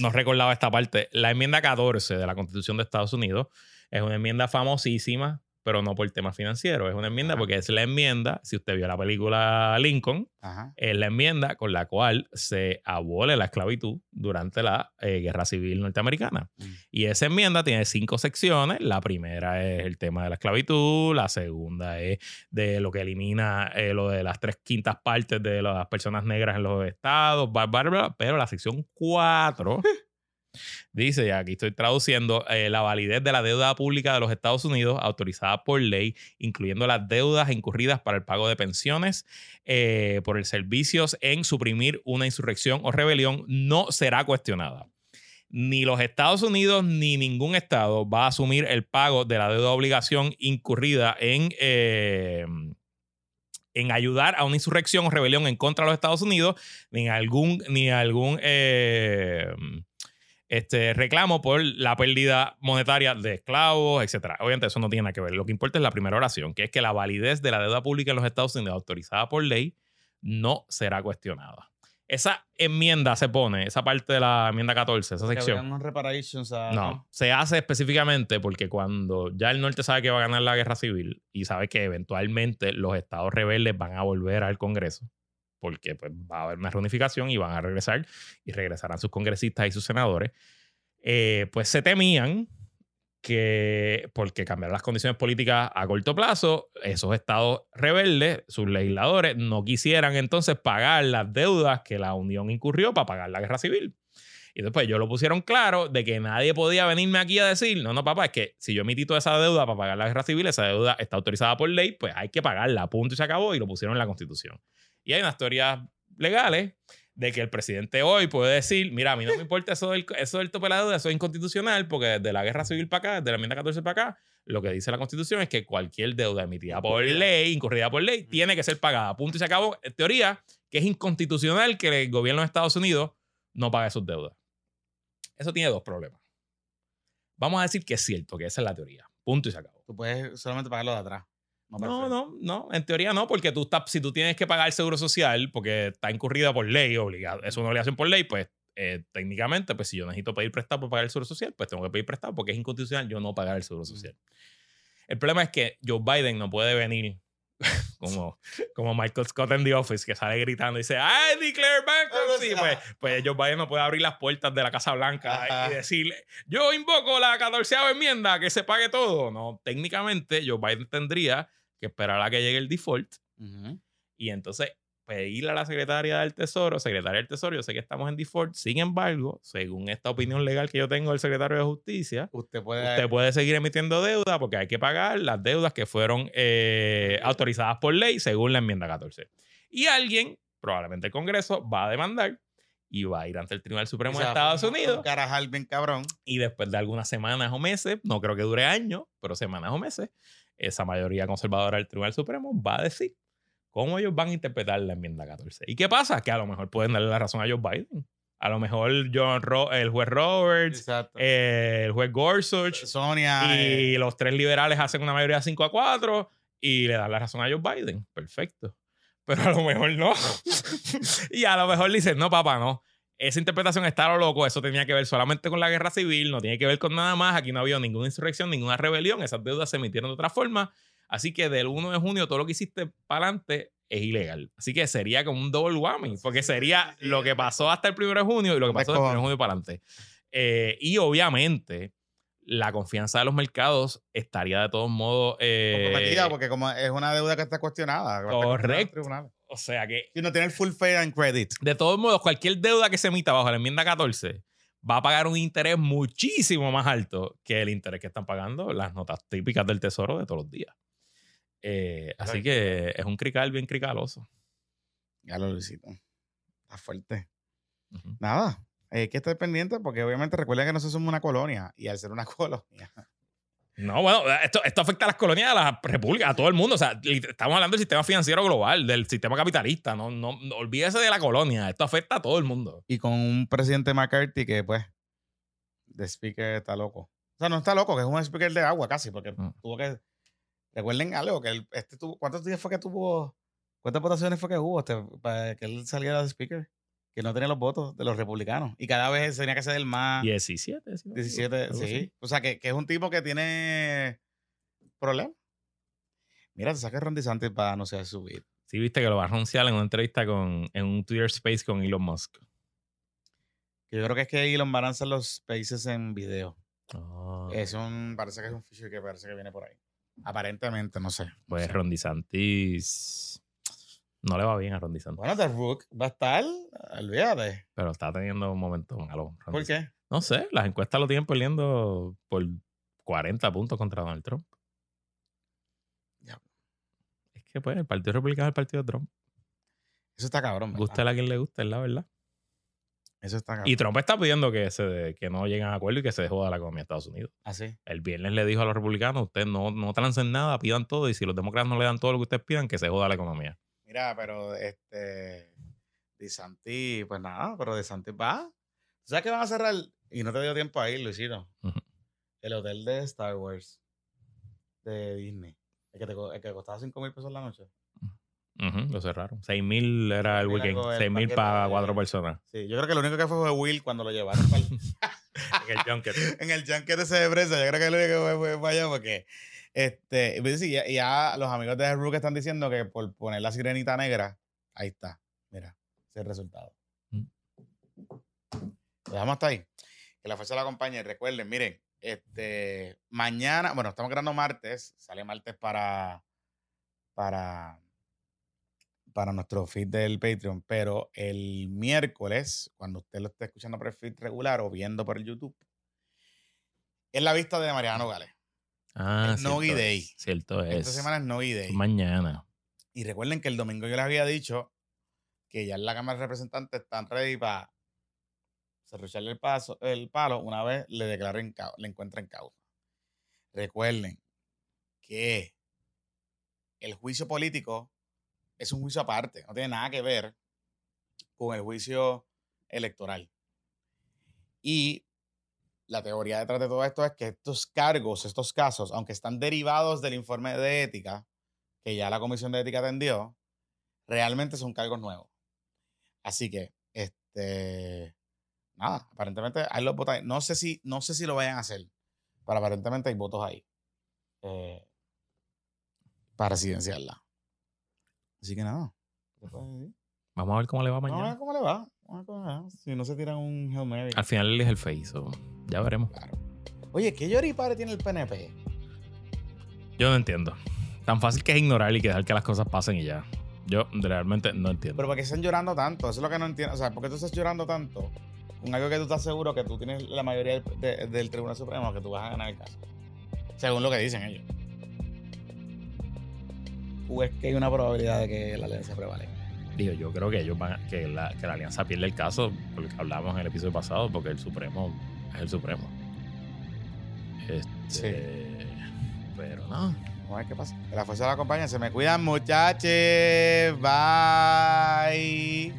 [SPEAKER 2] no recordaba esta parte. La enmienda 14 de la Constitución de Estados Unidos es una enmienda famosísima pero no por tema financiero. Es una enmienda porque es la enmienda, si usted vio la película Lincoln, es la enmienda con la cual se abole la esclavitud durante la eh, Guerra Civil Norteamericana. Mm. Y esa enmienda tiene cinco secciones. La primera es el tema de la esclavitud, la segunda es de lo que elimina eh, lo de las tres quintas partes de las personas negras en los estados, pero la sección cuatro... Dice, aquí estoy traduciendo, eh, la validez de la deuda pública de los Estados Unidos autorizada por ley, incluyendo las deudas incurridas para el pago de pensiones eh, por el servicios en suprimir una insurrección o rebelión, no será cuestionada. Ni los Estados Unidos ni ningún Estado va a asumir el pago de la deuda obligación incurrida en... Eh, en ayudar a una insurrección o rebelión en contra de los Estados Unidos, ni algún, ni algún este, reclamo por la pérdida monetaria de esclavos, etc. Obviamente eso no tiene nada que ver. Lo que importa es la primera oración, que es que la validez de la deuda pública en los Estados Unidos autorizada por ley no será cuestionada. Esa enmienda se pone, esa parte de la enmienda 14, esa sección. no, se hace específicamente porque cuando ya el norte sabe que va a ganar la guerra civil y sabe que eventualmente los estados rebeldes van a volver al Congreso, porque pues, va a haber una reunificación y van a regresar y regresarán sus congresistas y sus senadores, eh, pues se temían que porque cambiar las condiciones políticas a corto plazo, esos estados rebeldes, sus legisladores, no quisieran entonces pagar las deudas que la Unión incurrió para pagar la guerra civil. Y después ellos lo pusieron claro de que nadie podía venirme aquí a decir, no, no, papá, es que si yo emití toda esa deuda para pagar la guerra civil, esa deuda está autorizada por ley, pues hay que pagarla, punto y se acabó, y lo pusieron en la Constitución. Y hay unas teorías legales de que el presidente hoy puede decir, mira, a mí no me importa eso del, eso del tope de la deuda, eso es inconstitucional, porque desde la guerra civil para acá, desde la enmienda 14 para acá, lo que dice la constitución es que cualquier deuda emitida por ley, incurrida por ley, tiene que ser pagada. Punto y se acabó. En teoría, que es inconstitucional que el gobierno de Estados Unidos no pague sus deudas. Eso tiene dos problemas. Vamos a decir que es cierto, que esa es la teoría. Punto y se acabó.
[SPEAKER 1] Tú puedes solamente pagarlo de atrás.
[SPEAKER 2] No, no, no, en teoría no, porque tú estás, si tú tienes que pagar el seguro social, porque está incurrida por ley, obligado, es una obligación por ley, pues eh, técnicamente, pues si yo necesito pedir prestado para pagar el seguro social, pues tengo que pedir prestado porque es inconstitucional yo no pagar el seguro social. El problema es que Joe Biden no puede venir como, como Michael Scott en The Office, que sale gritando y dice, I declare bankruptcy. Pues, pues Joe Biden no puede abrir las puertas de la Casa Blanca y decirle, yo invoco la catorceava enmienda, que se pague todo. No, técnicamente Joe Biden tendría que esperar a que llegue el default. Y entonces pedirle a la secretaria del Tesoro, secretaria del Tesoro, yo sé que estamos en default, sin embargo, según esta opinión legal que yo tengo del secretario de Justicia,
[SPEAKER 1] Usted puede.
[SPEAKER 2] usted puede seguir emitiendo deuda porque hay que pagar las deudas que fueron eh, autorizadas por ley según la enmienda 14. Y alguien, probablemente el Congreso, va a demandar y va a ir ante el Tribunal Supremo de Estados Unidos
[SPEAKER 1] Un carajal bien cabrón.
[SPEAKER 2] y después de algunas semanas o meses, no creo que dure años, pero semanas o meses, esa mayoría conservadora del Tribunal Supremo va a decir cómo ellos van a interpretar la enmienda 14. ¿Y qué pasa? Que a lo mejor pueden darle la razón a Joe Biden. A lo mejor John Ro- el juez Roberts, eh, el juez Gorsuch
[SPEAKER 1] Sonia.
[SPEAKER 2] y
[SPEAKER 1] eh,
[SPEAKER 2] los tres liberales hacen una mayoría de 5 a 4 y le dan la razón a Joe Biden. Perfecto. Pero a lo mejor no. y a lo mejor dicen, no, papá, no. Esa interpretación está lo loco. Eso tenía que ver solamente con la guerra civil, no tiene que ver con nada más. Aquí no había ninguna insurrección, ninguna rebelión. Esas deudas se emitieron de otra forma. Así que del 1 de junio todo lo que hiciste para adelante es ilegal. Así que sería como un double whammy, porque sería lo que pasó hasta el 1 de junio y lo que pasó del 1 de junio para adelante. Eh, y obviamente la confianza de los mercados estaría de todos modos... eh,
[SPEAKER 1] comprometida porque como es una deuda que está cuestionada.
[SPEAKER 2] Correcto. o sea que,
[SPEAKER 1] Y no tiene el full fair and credit.
[SPEAKER 2] de todos modos, cualquier deuda que se emita bajo la enmienda 14 va a pagar un interés muchísimo más alto que el interés que están pagando las notas típicas del tesoro de todos los días. Eh, así que es un crical bien cricaloso.
[SPEAKER 1] Ya lo Luisito. Está fuerte. Nada. Hay que estar pendiente porque obviamente recuerden que nosotros somos una colonia. Y al ser una colonia.
[SPEAKER 2] No, bueno, esto, esto afecta a las colonias, a la república, a todo el mundo. O sea, estamos hablando del sistema financiero global, del sistema capitalista. No, no, no olvídese de la colonia. Esto afecta a todo el mundo.
[SPEAKER 1] Y con un presidente McCarthy que, pues, de speaker está loco. O sea, no está loco, que es un speaker de agua casi, porque
[SPEAKER 2] Mm.
[SPEAKER 1] tuvo que. Recuerden algo, que él, este tuvo, ¿cuántos días fue que tuvo? ¿Cuántas votaciones fue que hubo este, para que él saliera de speaker? Que no tenía los votos de los republicanos. Y cada vez tenía que ser el más.
[SPEAKER 2] 17, si no me equivoco,
[SPEAKER 1] 17,
[SPEAKER 2] algo
[SPEAKER 1] sí. O sea, que, que es un tipo que tiene problemas. Mira, te saca Ron DeSantis para anunciar subir.
[SPEAKER 2] Sí, viste que lo va a anunciar en una entrevista con, en un Twitter Space con Elon Musk.
[SPEAKER 1] Que yo creo que es que Elon va a lanzar los spaces en video.
[SPEAKER 2] Ah.
[SPEAKER 1] Es un, parece que es un feature que parece que viene por ahí. Aparentemente, no sé.
[SPEAKER 2] Pues
[SPEAKER 1] sé.
[SPEAKER 2] Ron DeSantis no le va bien a Ron DeSantis,
[SPEAKER 1] Bueno, The Rook va a estar, olvídate.
[SPEAKER 2] pero está teniendo un momento malo.
[SPEAKER 1] ¿Por qué?
[SPEAKER 2] No sé, las encuestas lo tienen perdiendo por 40 puntos contra Donald Trump.
[SPEAKER 1] Ya.
[SPEAKER 2] Es que pues el Partido Republicano es el partido de Trump.
[SPEAKER 1] Eso está cabrón.
[SPEAKER 2] Gusta a quien le guste, es la verdad.
[SPEAKER 1] Eso está cabrón.
[SPEAKER 2] Y Trump está pidiendo que, se, que no lleguen a acuerdo y que se de la economía de Estados Unidos.
[SPEAKER 1] Así.
[SPEAKER 2] El viernes le dijo a los republicanos, ustedes no, no trancen nada, pidan todo, y si los demócratas no le dan todo lo que ustedes pidan, que se joda la economía.
[SPEAKER 1] Mira, pero este. DeSantis, pues nada, pero DeSantis va. ¿Tú sabes que van a cerrar? Y no te dio tiempo a ir, Luisito. El hotel de Star Wars de Disney. El que, te, el que costaba 5 mil pesos la noche.
[SPEAKER 2] Lo cerraron. 6 mil era el
[SPEAKER 1] 6.000
[SPEAKER 2] weekend.
[SPEAKER 1] algo el
[SPEAKER 2] 6 mil
[SPEAKER 1] paquete
[SPEAKER 2] para
[SPEAKER 1] de-
[SPEAKER 2] cuatro personas.
[SPEAKER 1] Sí, yo creo que lo único que fue fue Will cuando lo llevaron
[SPEAKER 2] En el junket.
[SPEAKER 1] en el junket ese de prensa. Yo creo que lo único que fue fue para allá porque este, pues sí, ya, ya los amigos de Rook están diciendo que por poner la sirenita negra, ahí está. Mira, ese es el resultado.
[SPEAKER 2] Mm.
[SPEAKER 1] Lo dejamos hasta ahí. Que la fuerza la acompañe. Recuerden, miren, este, mañana, bueno, estamos grabando martes, sale martes para, para, para nuestro feed del Patreon, pero el miércoles, cuando usted lo esté escuchando por el feed regular o viendo por el YouTube, es la vista de Mariano Gales.
[SPEAKER 2] Ah,
[SPEAKER 1] Nogi
[SPEAKER 2] cierto
[SPEAKER 1] Day.
[SPEAKER 2] es, Cierto es.
[SPEAKER 1] Esta semana es Nogi Day.
[SPEAKER 2] Mañana.
[SPEAKER 1] Y recuerden que el domingo yo les había dicho que ya en la Cámara de Representantes están ready para cerrucharle el, paso, el palo una vez le declaren le encuentren causa. Recuerden que el juicio político es un juicio aparte, no tiene nada que ver con el juicio electoral. Y la teoría detrás de todo esto es que estos cargos, estos casos, aunque están derivados del informe de ética, que ya la Comisión de Ética atendió, realmente son cargos nuevos. Así que, este, nada, aparentemente hay los votos. No sé si, no sé si lo vayan a hacer, pero aparentemente hay votos ahí eh, para residenciarla. Así que nada.
[SPEAKER 2] Vamos a ver cómo le va
[SPEAKER 1] Vamos a
[SPEAKER 2] mañana.
[SPEAKER 1] ver cómo le va. Vamos a ver cómo le va. Si no se tiran un Hail Mary.
[SPEAKER 2] Al final él es el face. so, ya veremos.
[SPEAKER 1] Claro. Oye, ¿qué lloripare tiene el PNP?
[SPEAKER 2] Yo no entiendo. Tan fácil que es ignorar y que dejar que las cosas pasen y ya. Yo realmente no entiendo.
[SPEAKER 1] Pero ¿por qué están llorando tanto? Eso es lo que no entiendo. O sea, ¿por qué tú estás llorando tanto con algo que tú estás seguro que tú tienes la mayoría del, de- del Tribunal Supremo que tú vas a ganar el caso? Según lo que dicen ellos. ¿O es que hay una probabilidad de que la alianza prevalezca?
[SPEAKER 2] Digo, yo creo que ellos van a- que la, que la alianza pierde el caso, porque hablamos en el episodio pasado, porque el Supremo es el Supremo. Este, Pero no.
[SPEAKER 1] Vamos a ver qué pasa. Que la fuerza de la compañía. Se me cuidan, muchachos. Bye.